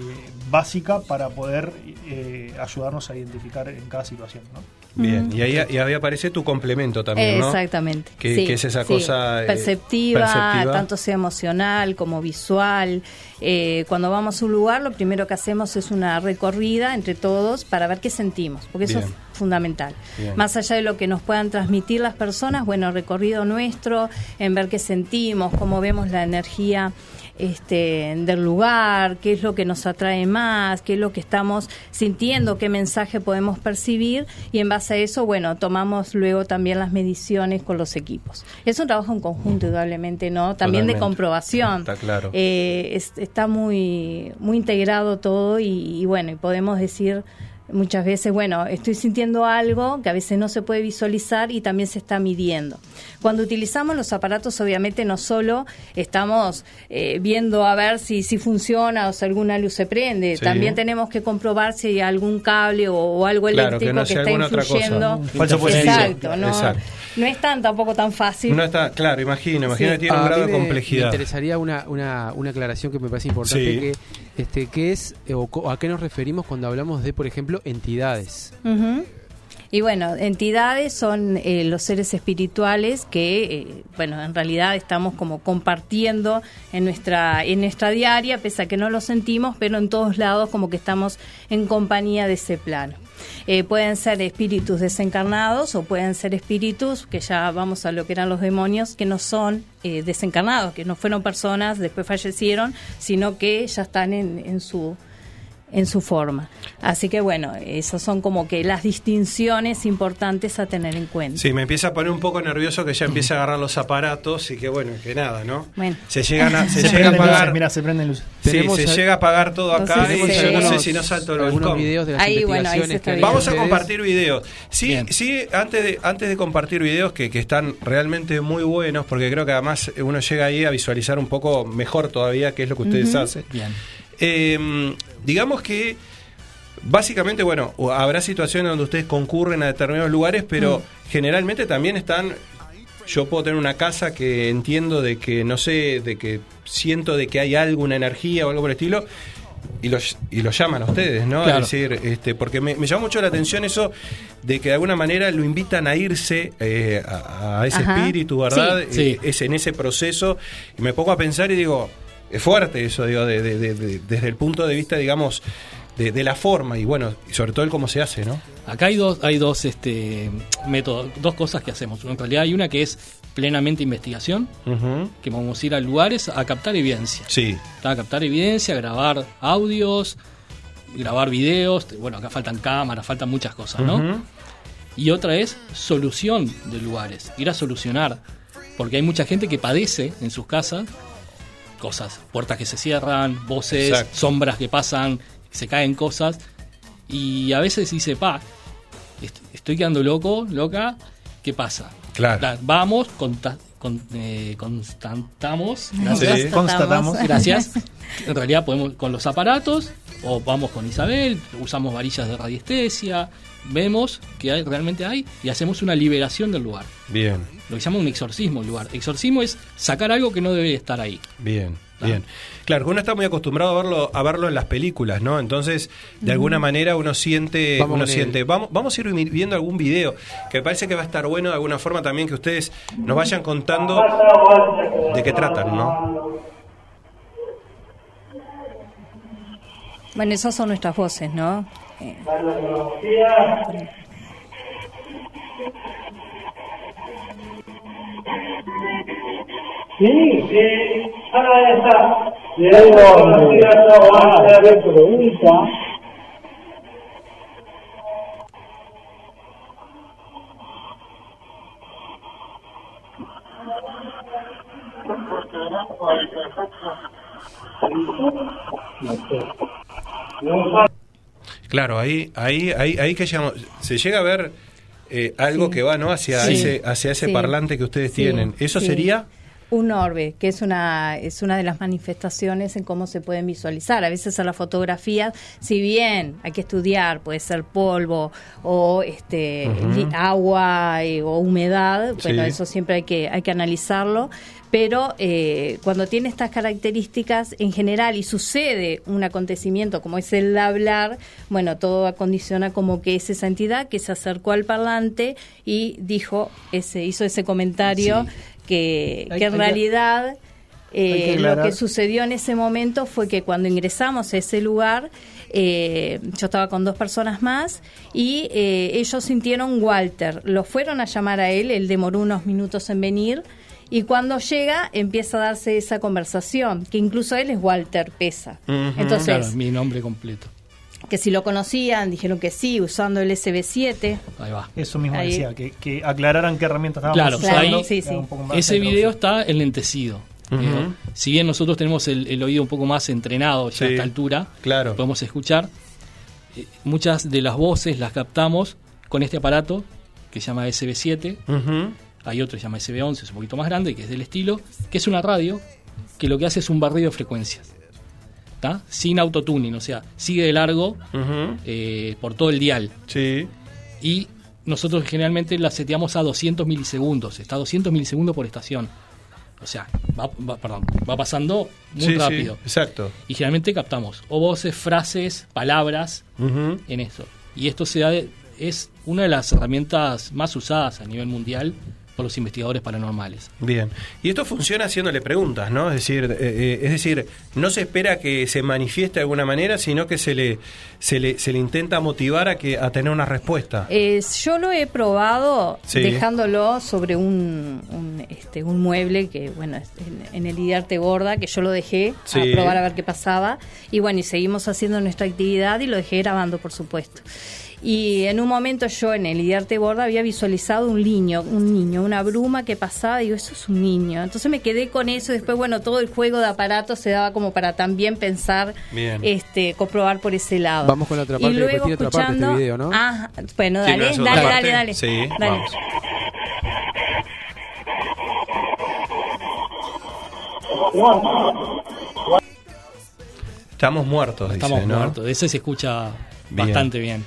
básica para poder eh, ayudarnos a identificar en cada situación. ¿no? Bien, y ahí, y ahí aparece tu complemento también, ¿no? Exactamente. Que, sí, que es esa sí. cosa... eh, perceptiva, tanto sea emocional como visual. Eh, cuando vamos a un lugar, lo primero que hacemos es una recorrida entre todos para ver qué sentimos, porque eso es fundamental. Bien. Más allá de lo que nos puedan transmitir las personas, bueno, recorrido nuestro, en ver qué sentimos, cómo vemos la energía este, del lugar, qué es lo que nos atrae más, qué es lo que estamos sintiendo, qué mensaje podemos percibir y en base a eso, bueno, tomamos luego también las mediciones con los equipos. Es un trabajo en conjunto, indudablemente, ¿no? También de comprobación. Está claro. Eh, es- está muy, muy integrado todo y, y bueno, y podemos decir Muchas veces, bueno, estoy sintiendo algo que a veces no se puede visualizar y también se está midiendo. Cuando utilizamos los aparatos, obviamente no solo estamos eh, viendo a ver si, si funciona o si alguna luz se prende, Sí. también tenemos que comprobar si hay algún cable o, o algo Claro, que eléctrico no que, está influyendo. Falso positivo. Exacto, no, Exacto. no es tan tampoco tan fácil. No está, claro, imagino, imagino Sí. que tiene un grado de complejidad. Me interesaría una, una, una aclaración que me parece importante, Sí. que este, ¿qué es eh, o a qué nos referimos cuando hablamos de, por ejemplo, entidades? Y bueno, entidades son eh, los seres espirituales que, eh, bueno, en realidad estamos como compartiendo en nuestra en nuestra diaria, pese a que no lo sentimos, pero en todos lados como que estamos en compañía de ese plano. Eh, pueden ser espíritus desencarnados o pueden ser espíritus que ya vamos a lo que eran los demonios, que no son eh, desencarnados, que no fueron personas, después fallecieron, sino que ya están en, en su en su forma. Así que bueno, esas son como que las distinciones importantes a tener en cuenta. Sí, me empieza a poner un poco nervioso que ya empieza a agarrar los aparatos y que bueno, que nada, ¿no? Bueno. Se llegan a, se Se llega a pagar. luces, mira, se prenden luces. Sí, se a- llega a pagar todo acá y yo no sé si no salto el balcón. videos de las Ahí, bueno, ahí se está. Vamos a compartir videos. Sí, sí, antes de, antes de compartir videos que, que están realmente muy buenos, porque creo que además uno llega ahí a visualizar un poco mejor todavía qué es lo que ustedes hacen. Bien. Eh, digamos que básicamente, bueno, habrá situaciones donde ustedes concurren a determinados lugares, pero generalmente también están. Yo puedo tener una casa que entiendo de que, no sé, de que siento de que hay algo, una energía o algo por el estilo, y los, y los llaman a ustedes, ¿no? Claro. Es decir, este, porque me, me llama mucho la atención eso de que de alguna manera lo invitan a irse eh, a, a ese Ajá. espíritu, ¿verdad? Sí. Eh, es en ese proceso, y me pongo a pensar y digo, es fuerte eso, digo, de- de- de- de- desde el punto de vista, digamos, de, la forma y bueno, y sobre todo el cómo se hace, ¿no? Acá hay dos, hay dos este, métodos, dos cosas que hacemos. En realidad hay una que es plenamente investigación, que vamos a ir a lugares a captar evidencia. Sí. A captar evidencia, grabar audios, grabar videos. Bueno, acá faltan cámaras, faltan muchas cosas, ¿no? Y otra es solución de lugares, ir a solucionar. Porque hay mucha gente que padece en sus casas cosas, puertas que se cierran, voces, Exacto. sombras que pasan, se caen cosas. Y a veces dice, pa, est- estoy quedando loco, loca, ¿qué pasa? Claro. Vamos, conta- con- eh, constatamos, Sí. gracias. Constatamos. Gracias. En realidad podemos con los aparatos o vamos con Isabel, usamos varillas de radiestesia, vemos que hay, realmente hay y hacemos una liberación del lugar. Bien, Lo que se llama un exorcismo el lugar. Exorcismo es sacar algo que no debe estar ahí. bien, bien. Claro, que uno está muy acostumbrado a verlo, a verlo en las películas, ¿no? Entonces, de alguna manera uno siente, Vamos uno siente. Vamos, vamos a ir vi- viendo algún video que me parece que va a estar bueno de alguna forma también que ustedes nos vayan contando de qué tratan, ¿no? Bueno, esas son nuestras voces, ¿no? Eh, Sí, sí, ahora ya está. Le digo, ya está, vamos a ver pregunta. Claro, ahí, ahí, ahí, ahí que llegamos. Se llega a ver eh, algo que va, ¿no? Hacia Sí. ese, hacia ese Sí. parlante que ustedes Sí. tienen. ¿Eso Sí. sería? Un orbe, que es una, es una de las manifestaciones en cómo se pueden visualizar. A veces a la fotografía, si bien hay que estudiar, puede ser polvo o este agua eh, o humedad, bueno, Sí. eso siempre hay que, hay que analizarlo. Pero eh, cuando tiene estas características en general y sucede un acontecimiento como es el hablar, bueno, todo acondiciona como que es esa entidad que se acercó al parlante y dijo, ese, hizo ese comentario Sí. Que, Hay- que en hay realidad eh, que lo que sucedió en ese momento fue que cuando ingresamos a ese lugar, eh, yo estaba con dos personas más y eh, ellos sintieron Walter. Lo fueron a llamar a él, él demoró unos minutos en venir. Y cuando llega empieza a darse esa conversación, que incluso él es Walter Pesa. Entonces, Claro, mi nombre completo. Que si lo conocían, dijeron que sí, usando el SB7. Ahí va. Eso mismo Ahí. decía, que, que aclararan qué herramientas estábamos Claro, usando. ahí sí, sí. Ese de video está enlentecido. Eh, si bien nosotros tenemos el, el oído un poco más entrenado ya Sí, a esta altura, claro. podemos escuchar. eh, muchas de las voces las captamos con este aparato que se llama SB7. Ujú. Hay otro que se llama SB11, es un poquito más grande, que es del estilo, que es una radio que lo que hace es un barrido de frecuencias. Sin autotuning, o sea, sigue de largo eh, por todo el dial. Sí. Y nosotros generalmente la seteamos a 200 milisegundos. Está a 200 milisegundos por estación. O sea, va, va- perdón, va pasando muy Sí, sí, rápido. exacto. Y generalmente captamos o voces, frases, palabras en eso. Y esto se da de- es una de las herramientas más usadas a nivel mundial por los investigadores paranormales. Bien. Y esto funciona haciéndole preguntas, ¿no? Es decir, eh, eh, es decir, no se espera que se manifieste de alguna manera, sino que se le, se le, se le intenta motivar a que a tener una respuesta. Eh, yo lo he probado Sí. dejándolo sobre un, un, este, un mueble que, bueno, es en, en el Idearte Borda, que yo lo dejé Sí. a probar a ver qué pasaba. Y bueno, y seguimos haciendo nuestra actividad y lo dejé grabando, por supuesto. Y en un momento yo en el Idearte Borda había visualizado un niño, un niño, una bruma que pasaba, y digo, eso es un niño. Entonces me quedé con eso y después, bueno, todo el juego de aparatos se daba como para también pensar, Bien. este, comprobar por ese lado. Vamos con la otra parte, Y luego tiene otra parte este video, ¿no? Ajá, bueno, ¿Tiene dale, dale, parte? dale, dale. Sí, Dale. vamos. Estamos muertos, dice, Estamos ¿no? muertos. Ese se escucha Bien. bastante bien.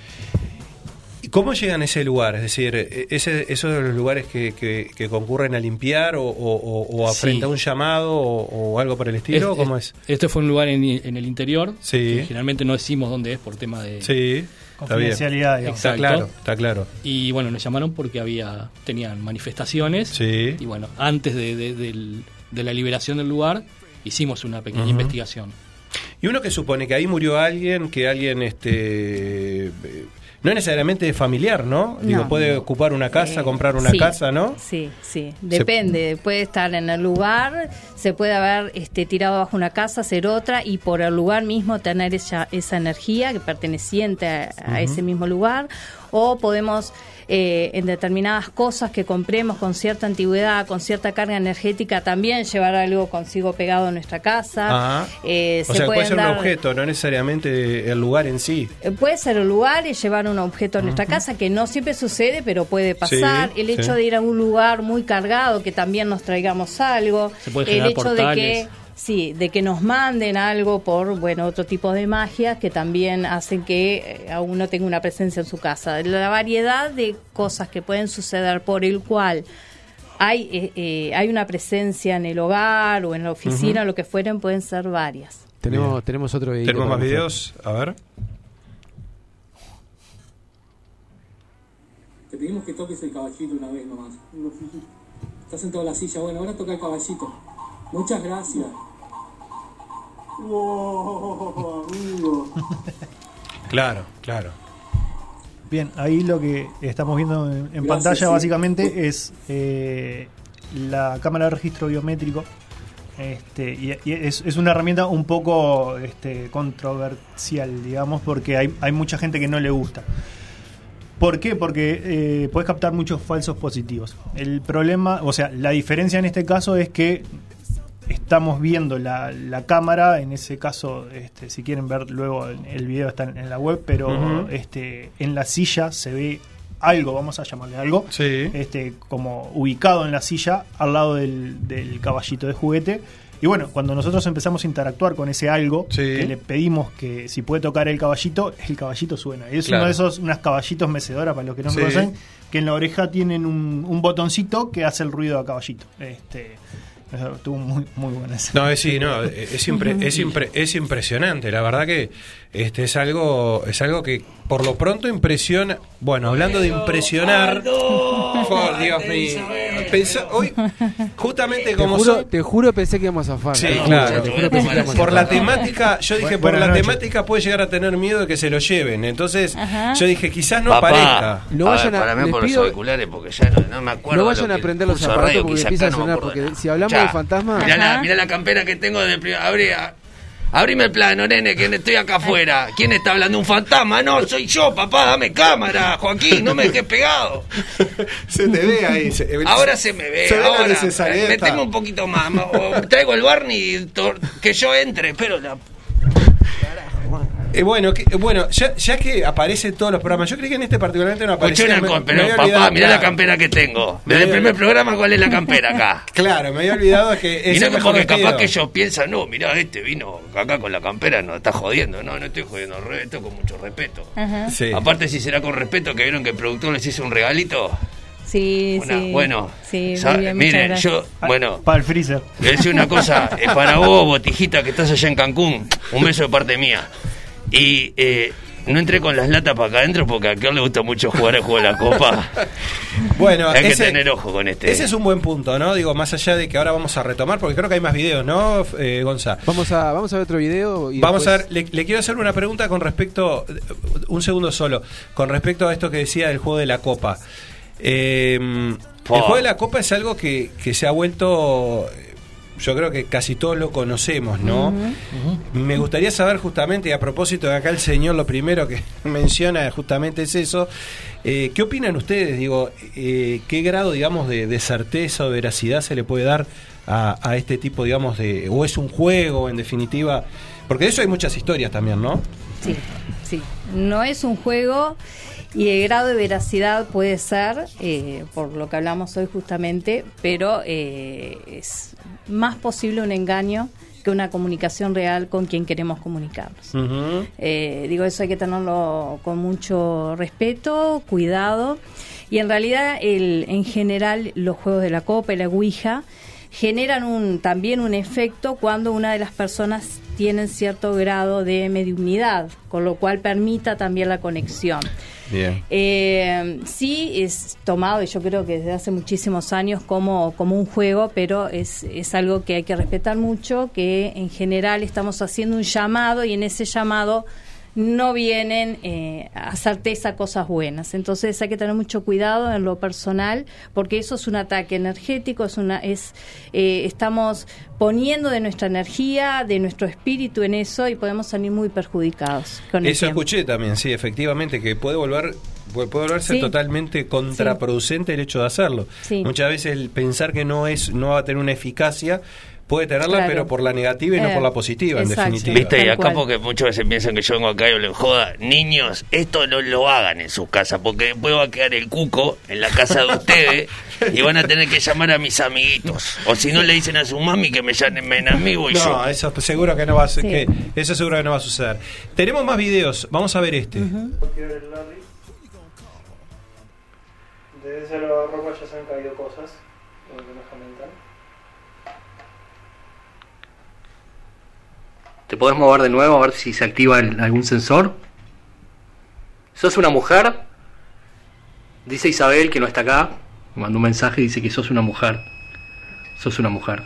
¿Y cómo llegan a ese lugar? Es decir, ese, esos de los lugares que, que- que concurren a limpiar o, o, o- o a Sí. frente a un llamado o, o algo por el estilo, Es- ¿cómo es? Este fue un lugar en, en el interior. Sí. que generalmente no decimos dónde es por tema de. Sí, está. Confidencialidad. Está Exacto. claro, está claro. Y bueno, nos llamaron porque había tenían manifestaciones. Y bueno, antes de, de- del- de la liberación del lugar, hicimos una pequeña investigación. Y uno que supone que ahí murió alguien, que alguien, este, eh, no necesariamente familiar, ¿no? Digo, No. puede ocupar una casa, Eh, comprar una sí, casa, ¿no? Sí, sí, depende. Puede estar en el lugar, se puede haber este, tirado bajo una casa, hacer otra y por el lugar mismo tener esa, esa energía que perteneciente a, ese mismo lugar. O podemos, eh, en determinadas cosas que compremos con cierta antigüedad, con cierta carga energética, también llevar algo consigo pegado en nuestra casa. Ajá. Eh, o se sea, puede ser un objeto, no necesariamente el lugar en sí. Eh, Puede ser un lugar y llevar un objeto a nuestra casa, que no siempre sucede, pero puede pasar. Sí, el hecho sí. de ir a un lugar muy cargado, que también nos traigamos algo. Se puede el hecho de portales. que sí, de que nos manden algo por bueno otro tipo de magias que también hacen que eh, a uno tenga una presencia en su casa. La variedad de cosas que pueden suceder por el cual hay eh, eh, hay una presencia en el hogar o en la oficina, Ujú. lo que fueren, pueden ser varias. Tenemos, tenemos otro video. ¿Tenemos más mostrar. videos? A ver. Te pedimos que toques el caballito una vez nomás. Estás sentado en la silla, bueno, ahora toca el caballito. Muchas gracias. Wow, amigo. Claro, claro. Bien, ahí lo que estamos viendo en, en Gracias, pantalla sí. básicamente es eh, la cámara de registro biométrico. Este, y, y es, es una herramienta un poco este, controversial, digamos, porque hay, hay mucha gente que no le gusta. ¿Por qué? Porque eh, puedes captar muchos falsos positivos. El problema, o sea, la diferencia en este caso es que estamos viendo la, la cámara, en ese caso, este, si quieren ver luego el- video está en, en la web, pero este, en la silla se ve algo, vamos a llamarle algo, este, como ubicado en la silla al lado del, del caballito de juguete. Y bueno, cuando nosotros empezamos a interactuar con ese algo, que le pedimos que si puede tocar el caballito, el caballito suena. Es Claro. uno de esos, unas caballitos mecedora, para los que no Sí. conocen, que en la oreja tienen un, un botoncito que hace el ruido a caballito. Este, estuvo muy, muy bueno ese. No, es, sí, no, es, impre- es, impre- es impresionante. La verdad que este es algo es algo que por lo pronto impresiona. Bueno, hablando de impresionar, por Dios mío, pensá- hoy justamente Te como juro, son- te juro pensé que íbamos a zafar. Sí, Te juro, claro. te juro pensé que íbamos a Por la temática, yo dije, por la noches. temática puede llegar a tener miedo de que se lo lleven. Entonces, Ajá. yo dije, quizás no Papá, parezca. No vayan a- para mí les por los auriculares porque ya no, no me acuerdo. No de vayan lo a prender los radio porque que empieza a sonar. Porque nada. si hablamos Ya. de fantasmas. Mirá la, mirá la campera que tengo del primer. Abrime el plano, nene, que estoy acá afuera. ¿Quién está hablando? ¿Un fantasma? No, soy yo, papá, dame cámara, Joaquín, no me dejes pegado. Se te ve ahí. se- Ahora se me ve, Se ve la ahora. necesidad. Meteme un poquito más. o traigo el Barney to- que yo entre, pero la. Eh, bueno, que- bueno ya, ya que aparece en todos los programas, yo creí que en este particularmente no una me- pero papá, mirá la campera que tengo. Desde el primer programa, ¿cuál es la campera acá? Claro, me había olvidado que es que mejor porque capaz que ellos piensan, no, mirá, este vino acá con la campera, no está jodiendo. No, no estoy jodiendo, re- esto con mucho respeto. Ajá. Sí. Aparte, si será con respeto, que vieron que el productor les hizo un regalito. Sí, Una- sí. Bueno, Sí, bien, miren, gracias. yo, bueno, Para el freezer. le voy a decir una cosa, eh, para vos, botijita, que estás allá en Cancún, un beso de parte mía. Y eh, no entré con las latas para acá adentro porque a aquel le gusta mucho jugar el juego de la copa. Bueno, Hay que ese- tener ojo con este. Ese es un buen punto, ¿no? Digo, más allá de que ahora vamos a retomar, porque creo que hay más videos, ¿no, eh, Gonza? Vamos a, vamos a ver otro video. Y Vamos a ver, le, le quiero hacer una pregunta con respecto, un segundo solo, con respecto a esto que decía del juego de la copa. Eh, el juego de la copa es algo que, que se ha vuelto, yo creo que casi todos lo conocemos, ¿no? Me gustaría saber justamente, y a propósito de acá el señor lo primero que menciona justamente es eso, eh, ¿qué opinan ustedes? Digo, eh, ¿qué grado, digamos, de, de certeza o de veracidad se le puede dar a, a este tipo, digamos, de... o es un juego, en definitiva? Porque de eso hay muchas historias también, ¿no? Sí, sí. No es un juego y el grado de veracidad puede ser, eh, por lo que hablamos hoy justamente, pero eh, es más posible un engaño que una comunicación real con quien queremos comunicarnos. Eh, digo, eso hay que tenerlo con mucho respeto, cuidado. Y en realidad, el, en general, los juegos de la copa y la Ouija generan un, también un efecto cuando una de las personas tiene cierto grado de mediunidad, con lo cual permita también la conexión. Bien. Eh, sí es tomado, y yo creo que desde hace muchísimos años, como, como un juego, pero es, es algo que hay que respetar mucho, que en general estamos haciendo un llamado y en ese llamado no vienen eh, a certeza cosas buenas. Entonces hay que tener mucho cuidado en lo personal, porque eso es un ataque energético, es una, es, eh, estamos poniendo de nuestra energía, de nuestro espíritu en eso y podemos salir muy perjudicados. Con Eso escuché también, sí, efectivamente, que puede volver puede volverse Sí. totalmente contraproducente el hecho de hacerlo. Sí. Muchas veces el pensar que no es no va a tener una eficacia puede tenerla, Claro. pero por la negativa y no Eh, por la positiva, exacto. en definitiva. Viste, y acá porque muchas veces piensan que yo vengo acá y les joda, niños, esto no lo hagan en sus casas, porque después va a quedar el cuco en la casa de ustedes y van a tener que llamar a mis amiguitos. O si no le dicen a su mami que me llamen a mí voy No, yo. eso seguro que no va a ser, Sí. que- eso seguro que no va a suceder. Tenemos más videos, vamos a ver este. Desde ese ropa ya se han caído cosas. Lo que nos comentan. ¿Te podés mover de nuevo a ver si se activa el- algún sensor? ¿Sos una mujer? Dice Isabel que no está acá. Me mandó un mensaje y dice que sos una mujer. Sos una mujer.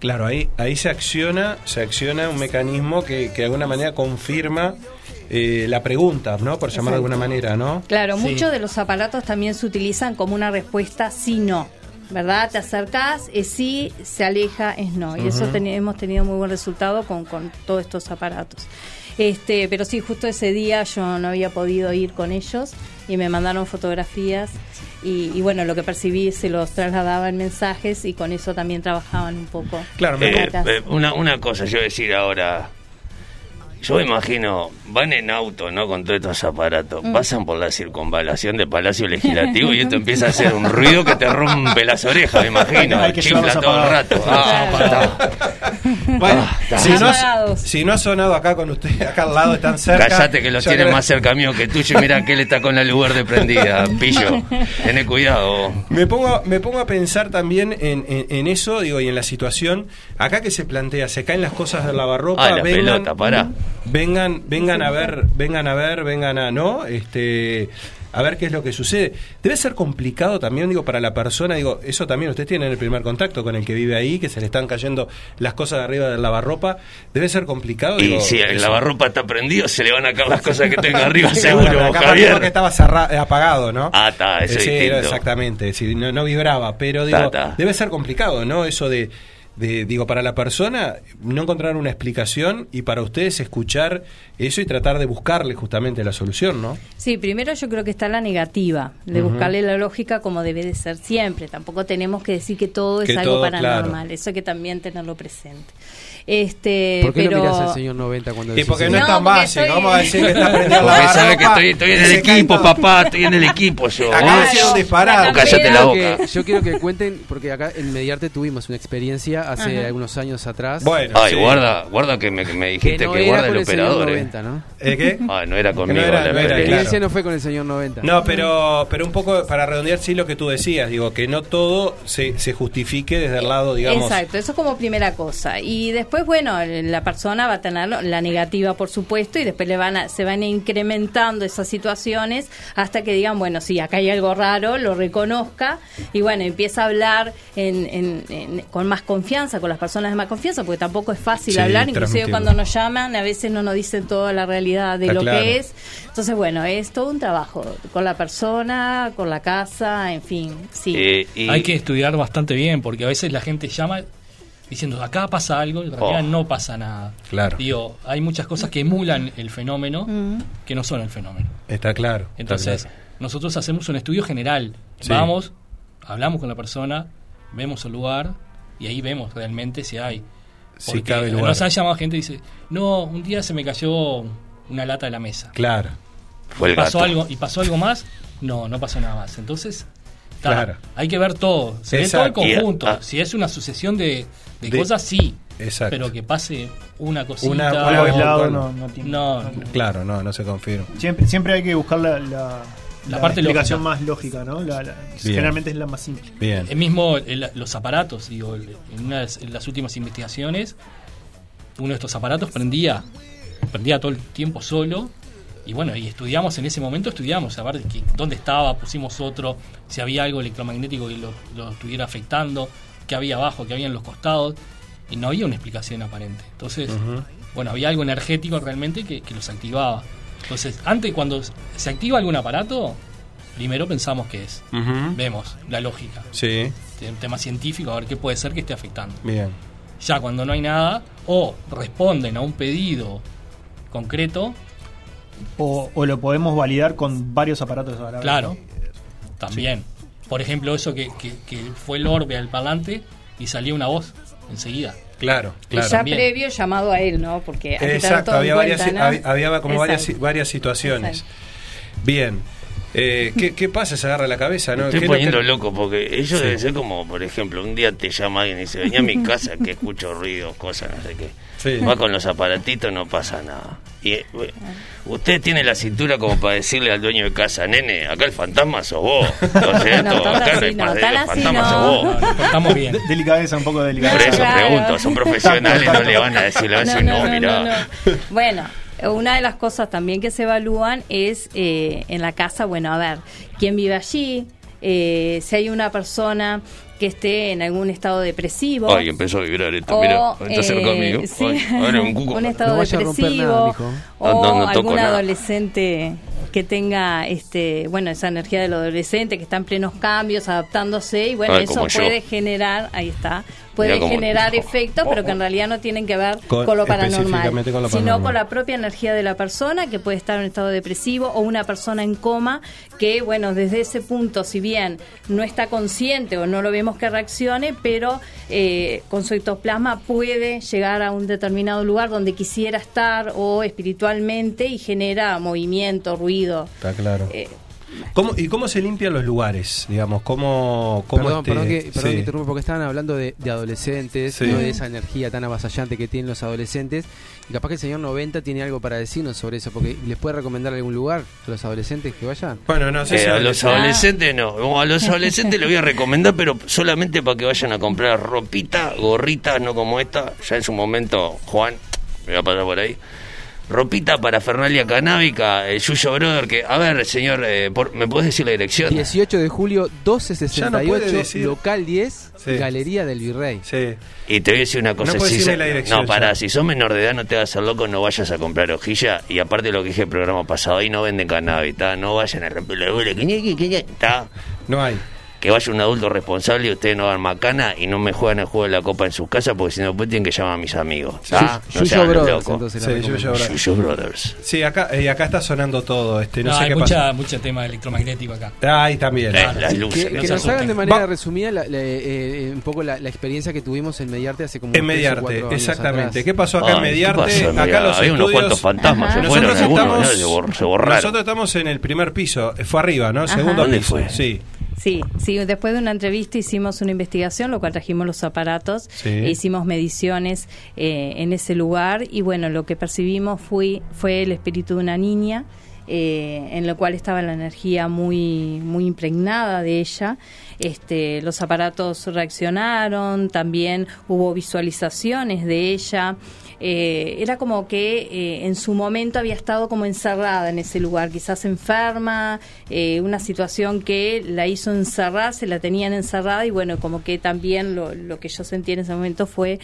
Claro, ahí, ahí se acciona, se acciona un mecanismo que, que de alguna manera confirma eh, la pregunta, ¿no? Por llamar de alguna manera, ¿no? Claro, Sí. muchos de los aparatos también se utilizan como una respuesta sí-no. ¿Verdad? Te acercás, es sí, se aleja, es no. Y eso teni- hemos tenido muy buen resultado con, con todos estos aparatos. Este, pero sí, justo ese día yo no había podido ir con ellos y me mandaron fotografías y, y bueno, lo que percibí se los trasladaba en mensajes y con eso también trabajaban un poco. Claro, Eh, eh, una, una cosa, yo decir ahora, yo me imagino, van en auto, ¿no? Con todos estos aparatos, Mm. pasan por la circunvalación del Palacio Legislativo y esto empieza a hacer un ruido que te rompe las orejas, me imagino, Hay que chifla todo el rato. Ah. Bueno, Ah, si, no ha, si no ha sonado acá con usted, acá al lado, están cerca. Cállate que los creo- más cerca mío que tuyo y mira que él está con la luz verde prendida, pillo. Tené cuidado. Me pongo, me pongo a pensar también en, en- en eso, digo, y en la situación. Acá que se plantea, se caen las cosas del lavarropa, Ah, la pelota, pará. Vengan, vengan a ver, vengan a ver, vengan a, ¿no? Este, a ver qué es lo que sucede. Debe ser complicado también, digo, para la persona, digo, eso también ustedes tienen el primer contacto con el que vive ahí, que se le están cayendo las cosas de arriba del lavarropa. Debe ser complicado. Y digo, si el eso. lavarropa está prendido, se le van a caer las cosas que tenga arriba, seguro, bueno, capaz que Javier. estaba eh, apagado, ¿no? Ah, está, eso Eh, es sí, distinto. exactamente, sí, no, no vibraba, pero digo, Ta, ta. debe ser complicado, ¿no? Eso de, de, digo, para la persona no encontrar una explicación y para ustedes escuchar eso y tratar de buscarle justamente la solución, ¿no? Sí, primero yo creo que está la negativa, de buscarle la lógica como debe de ser siempre. Tampoco tenemos que decir que todo Que es algo todo, paranormal, claro. eso hay que también tenerlo presente. Este, ¿Por qué pero... no miras al señor 90 cuando Y decís porque eso? no es tan porque básico, estoy- vamos a decir que está aprendiendo Porque lavar sabe que estoy, estoy en el equipo, papá, estoy en el equipo yo. Un disparate. Cállate la Yo boca. quiero que- yo quiero que cuenten, porque acá en Mediarte tuvimos una experiencia hace Ajá. algunos años atrás. Ay, guarda, guarda que me, que me dijiste Que no que, era guarda con el el señor operador. 90, eh. ¿no? ¿Eh, qué? Ah, no era conmigo. no era- la no era, La experiencia. experiencia no fue con el señor 90. No, pero, pero un poco para redondear sí lo que tú decías, digo, que no todo se, se justifique desde el lado, digamos. Exacto, eso es como primera cosa. Y después, bueno, la persona va a tener la negativa, por supuesto, y después le van a, se van incrementando esas situaciones hasta que digan, bueno, sí, acá hay algo raro, lo reconozca, y bueno, empieza a hablar en, en- en- con más confianza, con las personas de más confianza, porque tampoco es fácil Sí, hablar, inclusive cuando nos llaman, a veces no nos dicen toda la realidad de Está lo claro. que es. Entonces, bueno, es todo un trabajo con la persona, con la casa, en fin, sí. Eh, y- Hay que estudiar bastante bien, porque a veces la gente llama diciendo acá pasa algo y en realidad Oh. no pasa nada. Claro. Digo, hay muchas cosas que emulan el fenómeno Mm. que no son el fenómeno. Está claro. está Entonces, claro. nosotros hacemos un estudio general. Sí. Vamos, hablamos con la persona, vemos el lugar y ahí vemos realmente si hay. Si Porque cabe lugar. Nos ha llamado gente y dice, no, un día se me cayó una lata de la mesa. Claro. Fue el ¿Pasó gato. algo, ¿Y pasó algo más? No, no pasó nada más. Entonces, Claro. hay que ver todo. Se ve todo el Exacto. Y, conjunto. ah, si es una sucesión de, de De- cosas, sí. Exacto. Pero que pase una cosita. Una- una- no, no tiene. No, Claro, no, no se confirma. Siempre, siempre hay que buscar la, la, la parte explicación lógica. más lógica, ¿no? La- la- generalmente es la más simple. Bien. El mismo, el- los aparatos, digo, en una de las últimas investigaciones, uno de estos aparatos prendía, prendía todo el tiempo solo. Y bueno, y estudiamos en ese momento, estudiamos a ver que- dónde estaba, pusimos otro, si había algo electromagnético que lo, lo estuviera afectando, qué había abajo, qué había en los costados, y no había una explicación aparente. Entonces, bueno, había algo energético realmente que, que los activaba. Entonces, antes cuando se activa algún aparato, primero pensamos qué es. Vemos la lógica Sí, un tema científico, a ver qué puede ser que esté afectando. bien. Ya cuando no hay nada, o responden a un pedido concreto, O, o lo podemos validar con varios aparatos a la vez. claro, ¿no? también. Por ejemplo, eso que, que- que fue el orbe al parlante y salió una voz enseguida. Claro, Y claro. ya También. previo llamado a él, ¿no? Porque hay que tener Exacto, en había varias, cuenta, ¿no? había, había como varias, Exacto. varias situaciones. Bien. Eh, ¿qué, qué pasa? Se agarra la cabeza, ¿no? Me ¿Qué estoy lo poniendo que- loco porque ellos Sí. deben ser como, por ejemplo, un día te llama alguien y dice, venía a mi casa que escucho ruidos, cosas, no sé qué. Sí. Va con los aparatitos, no pasa nada. Y eh, usted tiene la cintura como para decirle al dueño de casa, nene, acá el fantasma sos vos. Lo siento, No, tan acá no no, fantasmas no. sos vos. No, portamos bien. De- delicadeza, un poco de Por delicadeza. eso Claro. pregunto, son profesionales, no le van a decir, le van a decir, no, mirá. no. Bueno, una de las cosas también que se evalúan es eh, en la casa, bueno, a ver, quién vive allí, eh, si hay una persona que esté en algún estado depresivo. Ay, empezó a vibrar esto, o, mirá, está cerca eh, mío. sí, Ay, un cuco. un estado No depresivo nada, o No, no, no toco algún nada. adolescente que tenga este bueno esa energía del adolescente que está en plenos cambios adaptándose y bueno Ay, eso yo. puede generar ahí está puede generar efectos pero que en realidad no tienen que ver Con- con, lo paranormal específicamente con lo sino paranormal. con la propia energía de la persona que puede estar en estado depresivo o una persona en coma que bueno desde ese punto si bien no está consciente o no lo vemos que reaccione pero eh, con su ectoplasma puede llegar a un determinado lugar donde quisiera estar o espiritualmente y genera movimiento ruido Está claro. Eh, ¿Cómo, ¿Y cómo se limpian los lugares? Digamos, ¿cómo, cómo Perdón, este- perdón, que, perdón sí. que interrumpa, porque estaban hablando de, de adolescentes, Sí. ¿no? de esa energía tan avasallante que tienen los adolescentes. Y capaz que el señor 90 tiene algo para decirnos sobre eso, porque les puede recomendar algún lugar a los adolescentes que vayan. Bueno, no sé Eh, si a los adolescentes no. No, A los adolescentes les voy a recomendar, pero solamente para que vayan a comprar ropita, gorritas, no como esta. Ya en su momento, Juan, me va a pasar por ahí. Ropita para Fernalia Canábica, el Yuyo Brother, que, a ver, señor, eh, por- ¿me puedes decir la dirección? 18 de julio, Ya no puede 1268, decir. local 10, Sí. Galería del Virrey. Sí. Y te voy a decir una cosa. No si decirme so- la dirección no, pará, ya. si sos menor de edad no te vas a hacer loco, no vayas a comprar hojilla. Y aparte de lo que dije el programa pasado, ahí no venden cannabis, ¿tá? No vayan a romper la bola, que ñe, que ñe, ¿tá? No hay. Que vaya un adulto responsable y ustedes no hagan macana y no me juegan el juego de la copa en sus casas porque si no después tienen que llamar a mis amigos. ¿ah? No sean Brothers, entonces, Sí, Yuyo. Brothers. Yuyo Brothers. Sí, acá, eh, acá está sonando todo. Este, no, No, sé hay qué mucha, pasa. mucho tema electromagnético acá. Ahí también. Eh, las luces. Que, no que se nos hagan de manera Va- resumida la- la- eh, un poco la, la experiencia que tuvimos en Mediarte hace como En tres o Mediarte, años exactamente. atrás. ¿Qué pasó acá Ay, en ¿qué Mediarte? pasó acá Mediarte? los Había unos estudios- cuantos fantasmas, se Nosotros fueron algunos, estamos. Nosotros estamos en el primer piso. Fue arriba, ¿no? Segundo ¿Dónde piso. fue? Sí. Sí, sí, después de una entrevista hicimos una investigación, lo cual trajimos los aparatos, Sí. e hicimos mediciones eh, en ese lugar y bueno, lo que percibimos fue, fue el espíritu de una niña, eh, en lo cual estaba la energía muy, muy impregnada de ella. Este, los aparatos reaccionaron, también hubo visualizaciones de ella. Eh, era como que eh, en su momento había estado como encerrada en ese lugar, quizás enferma, eh, una situación que la hizo encerrarse, la tenían encerrada y bueno, como que también lo, lo que yo sentí en ese momento fue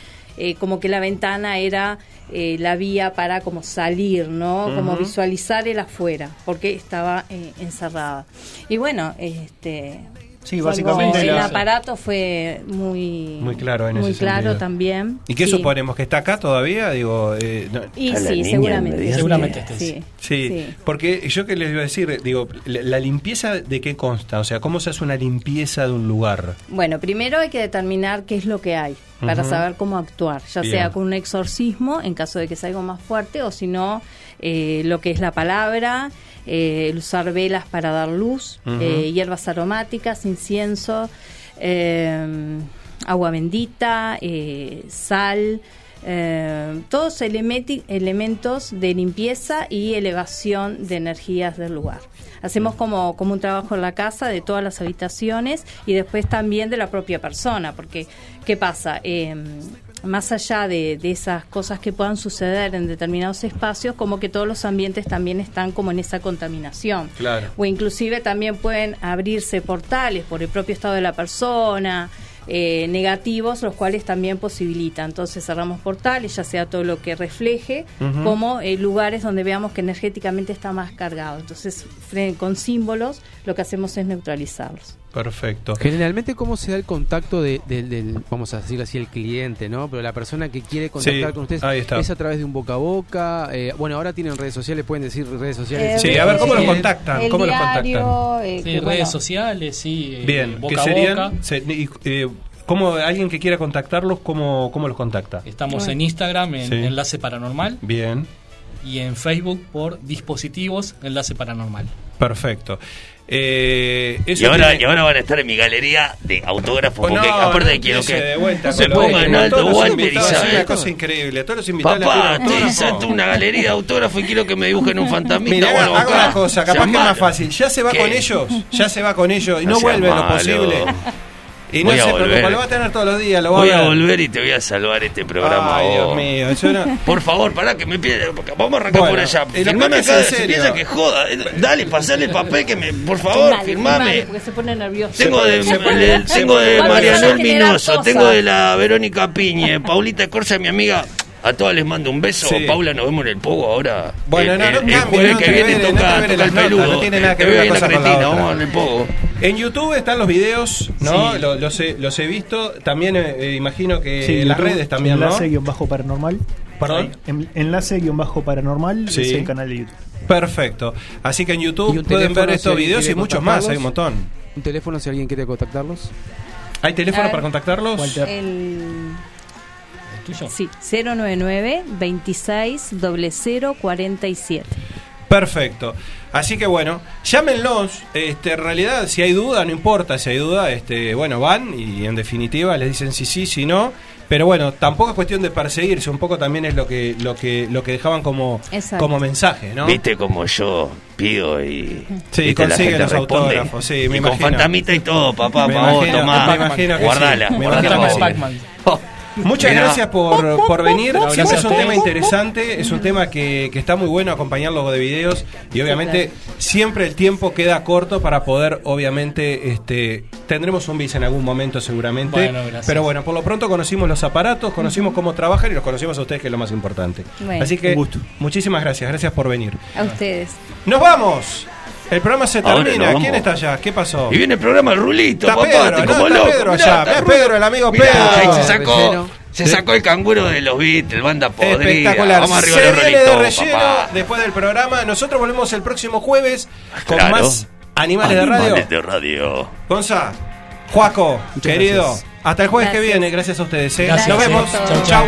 como que la ventana era la vía para como salir, ¿no? Como visualizar el afuera, porque estaba encerrada. Y bueno, este... Sí, básicamente el aparato fue muy Muy claro en muy ese claro sentido. también ¿Y qué Sí. suponemos? ¿Que está acá todavía? Digo, eh, no- Y sí, seguramente. Seguramente sí, sí. Sí, Sí. porque yo que les iba a decir, digo, la, la limpieza de qué consta, o sea, ¿cómo se hace una limpieza de un lugar? Bueno, primero hay que determinar qué es lo que hay para saber cómo actuar, ya Bien. sea con un exorcismo en caso de que sea algo más fuerte o si no eh, lo que es la palabra, eh, el usar velas para dar luz, eh, hierbas aromáticas, incienso, eh, agua bendita, eh, sal. eh, todos elementos de limpieza y elevación de energías del lugar. Hacemos como, como un trabajo en la casa de todas las habitaciones y después también de la propia persona, porque ¿qué pasa? Más allá de, de esas cosas que puedan suceder en determinados espacios, como que todos los ambientes también están como en esa contaminación. Claro. O inclusive también pueden abrirse portales por el propio estado de la persona, eh, negativos, los cuales también posibilitan. Entonces cerramos portales, ya sea todo lo que refleje, como eh, lugares donde veamos que energéticamente está más cargado. Entonces, con símbolos, lo que hacemos es neutralizarlos. Perfecto. Generalmente, ¿cómo se da el contacto de- del, del- vamos a decirlo así, el cliente, ¿no? Pero la persona que quiere contactar Sí, con ustedes ahí está. es a través de un boca a boca. eh, bueno, ahora tienen redes sociales, pueden decir redes sociales. Sí, a ver, ¿cómo los contactan? El ¿Cómo los contactan? eh, Sí, redes bueno, sociales, sí. eh, Bien, boca ¿qué a boca. Se- y, eh, ¿Cómo alguien que quiera contactarlos, cómo, cómo los contacta? Estamos en Instagram en Sí. Enlace Paranormal Bien, y en Facebook por Dispositivos Enlace Paranormal. perfecto. Eh, eso Y ahora, tiene- y ahora van a estar en mi galería de autógrafos. Oh, porque no, aparte de quiero que de vuelta no se pongan en de- alto invitados, Es una cosa increíble. A todos los invitados Papá, te hice una galería de autógrafos y quiero que me dibujen un fantasmita Mira, o algo haga acá. una cosa, capaz que es más fácil. Ya se va ¿Qué? con ellos, ya se va con ellos y no, No vuelve lo posible. Y no Voy a se volver. preocupa, lo va a tener todos los días, lo va Voy a a ver. volver y te voy a salvar este programa. Ay. Dios mío, eso no- Por favor, pará que me pide. Vamos a arrancar Bueno, por allá. Firmame acá, se piensa que joda. Eh, Dale, pasale el papel que me. Por favor, Dale, firmame. firmale, Porque se pone nervioso. Tengo de, le- tengo de generar Minoso, tengo de la Verónica Piñe, Paulita Corsa, mi amiga. A todas les mando un beso. Sí. Paula, nos vemos en el Pogo ahora. Bueno, el, no, no el- el jueves no que viene toca, toca el peludo. no tiene nada que Te ver la cosa con la otra. vamos al Pogo. En YouTube están los videos, ¿no? Sí. Los, he, los he visto. También eh, eh, imagino que Sí, en las redes también, ¿no? Enlace guion bajo paranormal. ¿Perdón? En- Enlace guion bajo paranormal Sí. es el canal de YouTube. Perfecto. Así que en YouTube pueden ver estos videos y muchos más, hay un montón. Un teléfono si alguien quiere contactarlos. ¿Hay teléfono A ver. para contactarlos? El... tuyo? Sí, 099 26 0047. Perfecto. Así que bueno, llámenlos. Este, en realidad, si hay duda, no importa si hay duda, este, bueno, van y en definitiva les dicen si sí, si no. Pero bueno, tampoco es cuestión de perseguirse, un poco también es lo que lo que lo que dejaban como Exacto. como mensaje, ¿no? Viste como yo pido y. Sí, viste, la consigue gente los responde. autógrafos, sí, me y con imagino. fantasmita y todo, papá, Me vos, imagino- tomá. me imagino que guardala, sí, me guardala imagino pa' que Muchas gracias por, por venir. No, Siempre gracias es un tema interesante, es un tema que, que está muy bueno acompañarlo de videos y obviamente siempre el tiempo queda corto para poder, obviamente, este tendremos un bis en algún momento seguramente. Bueno, gracias. Pero bueno, por lo pronto conocimos los aparatos, conocimos cómo trabajan y los conocimos a ustedes, que es lo más importante. Bueno. Así que Un gusto. muchísimas gracias, gracias por venir. A ustedes. ¡Nos vamos! El programa se termina. vamos. ¿Quién está allá? ¿Qué pasó? Y viene el programa el Rulito, Está papá, Pedro, te no, como está loco. Pedro Mirá, allá, está mirá. Pedro, el amigo Mirá, Pedro. ahí se sacó, se sacó el canguro de los Beatles, banda podrida. Espectacular. Vamos arriba Se los viene de relleno papá. después del programa. Nosotros volvemos el próximo jueves con Claro. más animales, de radio. Animales de radio. Gonza, Juaco, Muchas querido. gracias. Hasta el jueves que viene. Gracias a ustedes. ¿eh? Gracias. Nos vemos. Chau. chau. chau.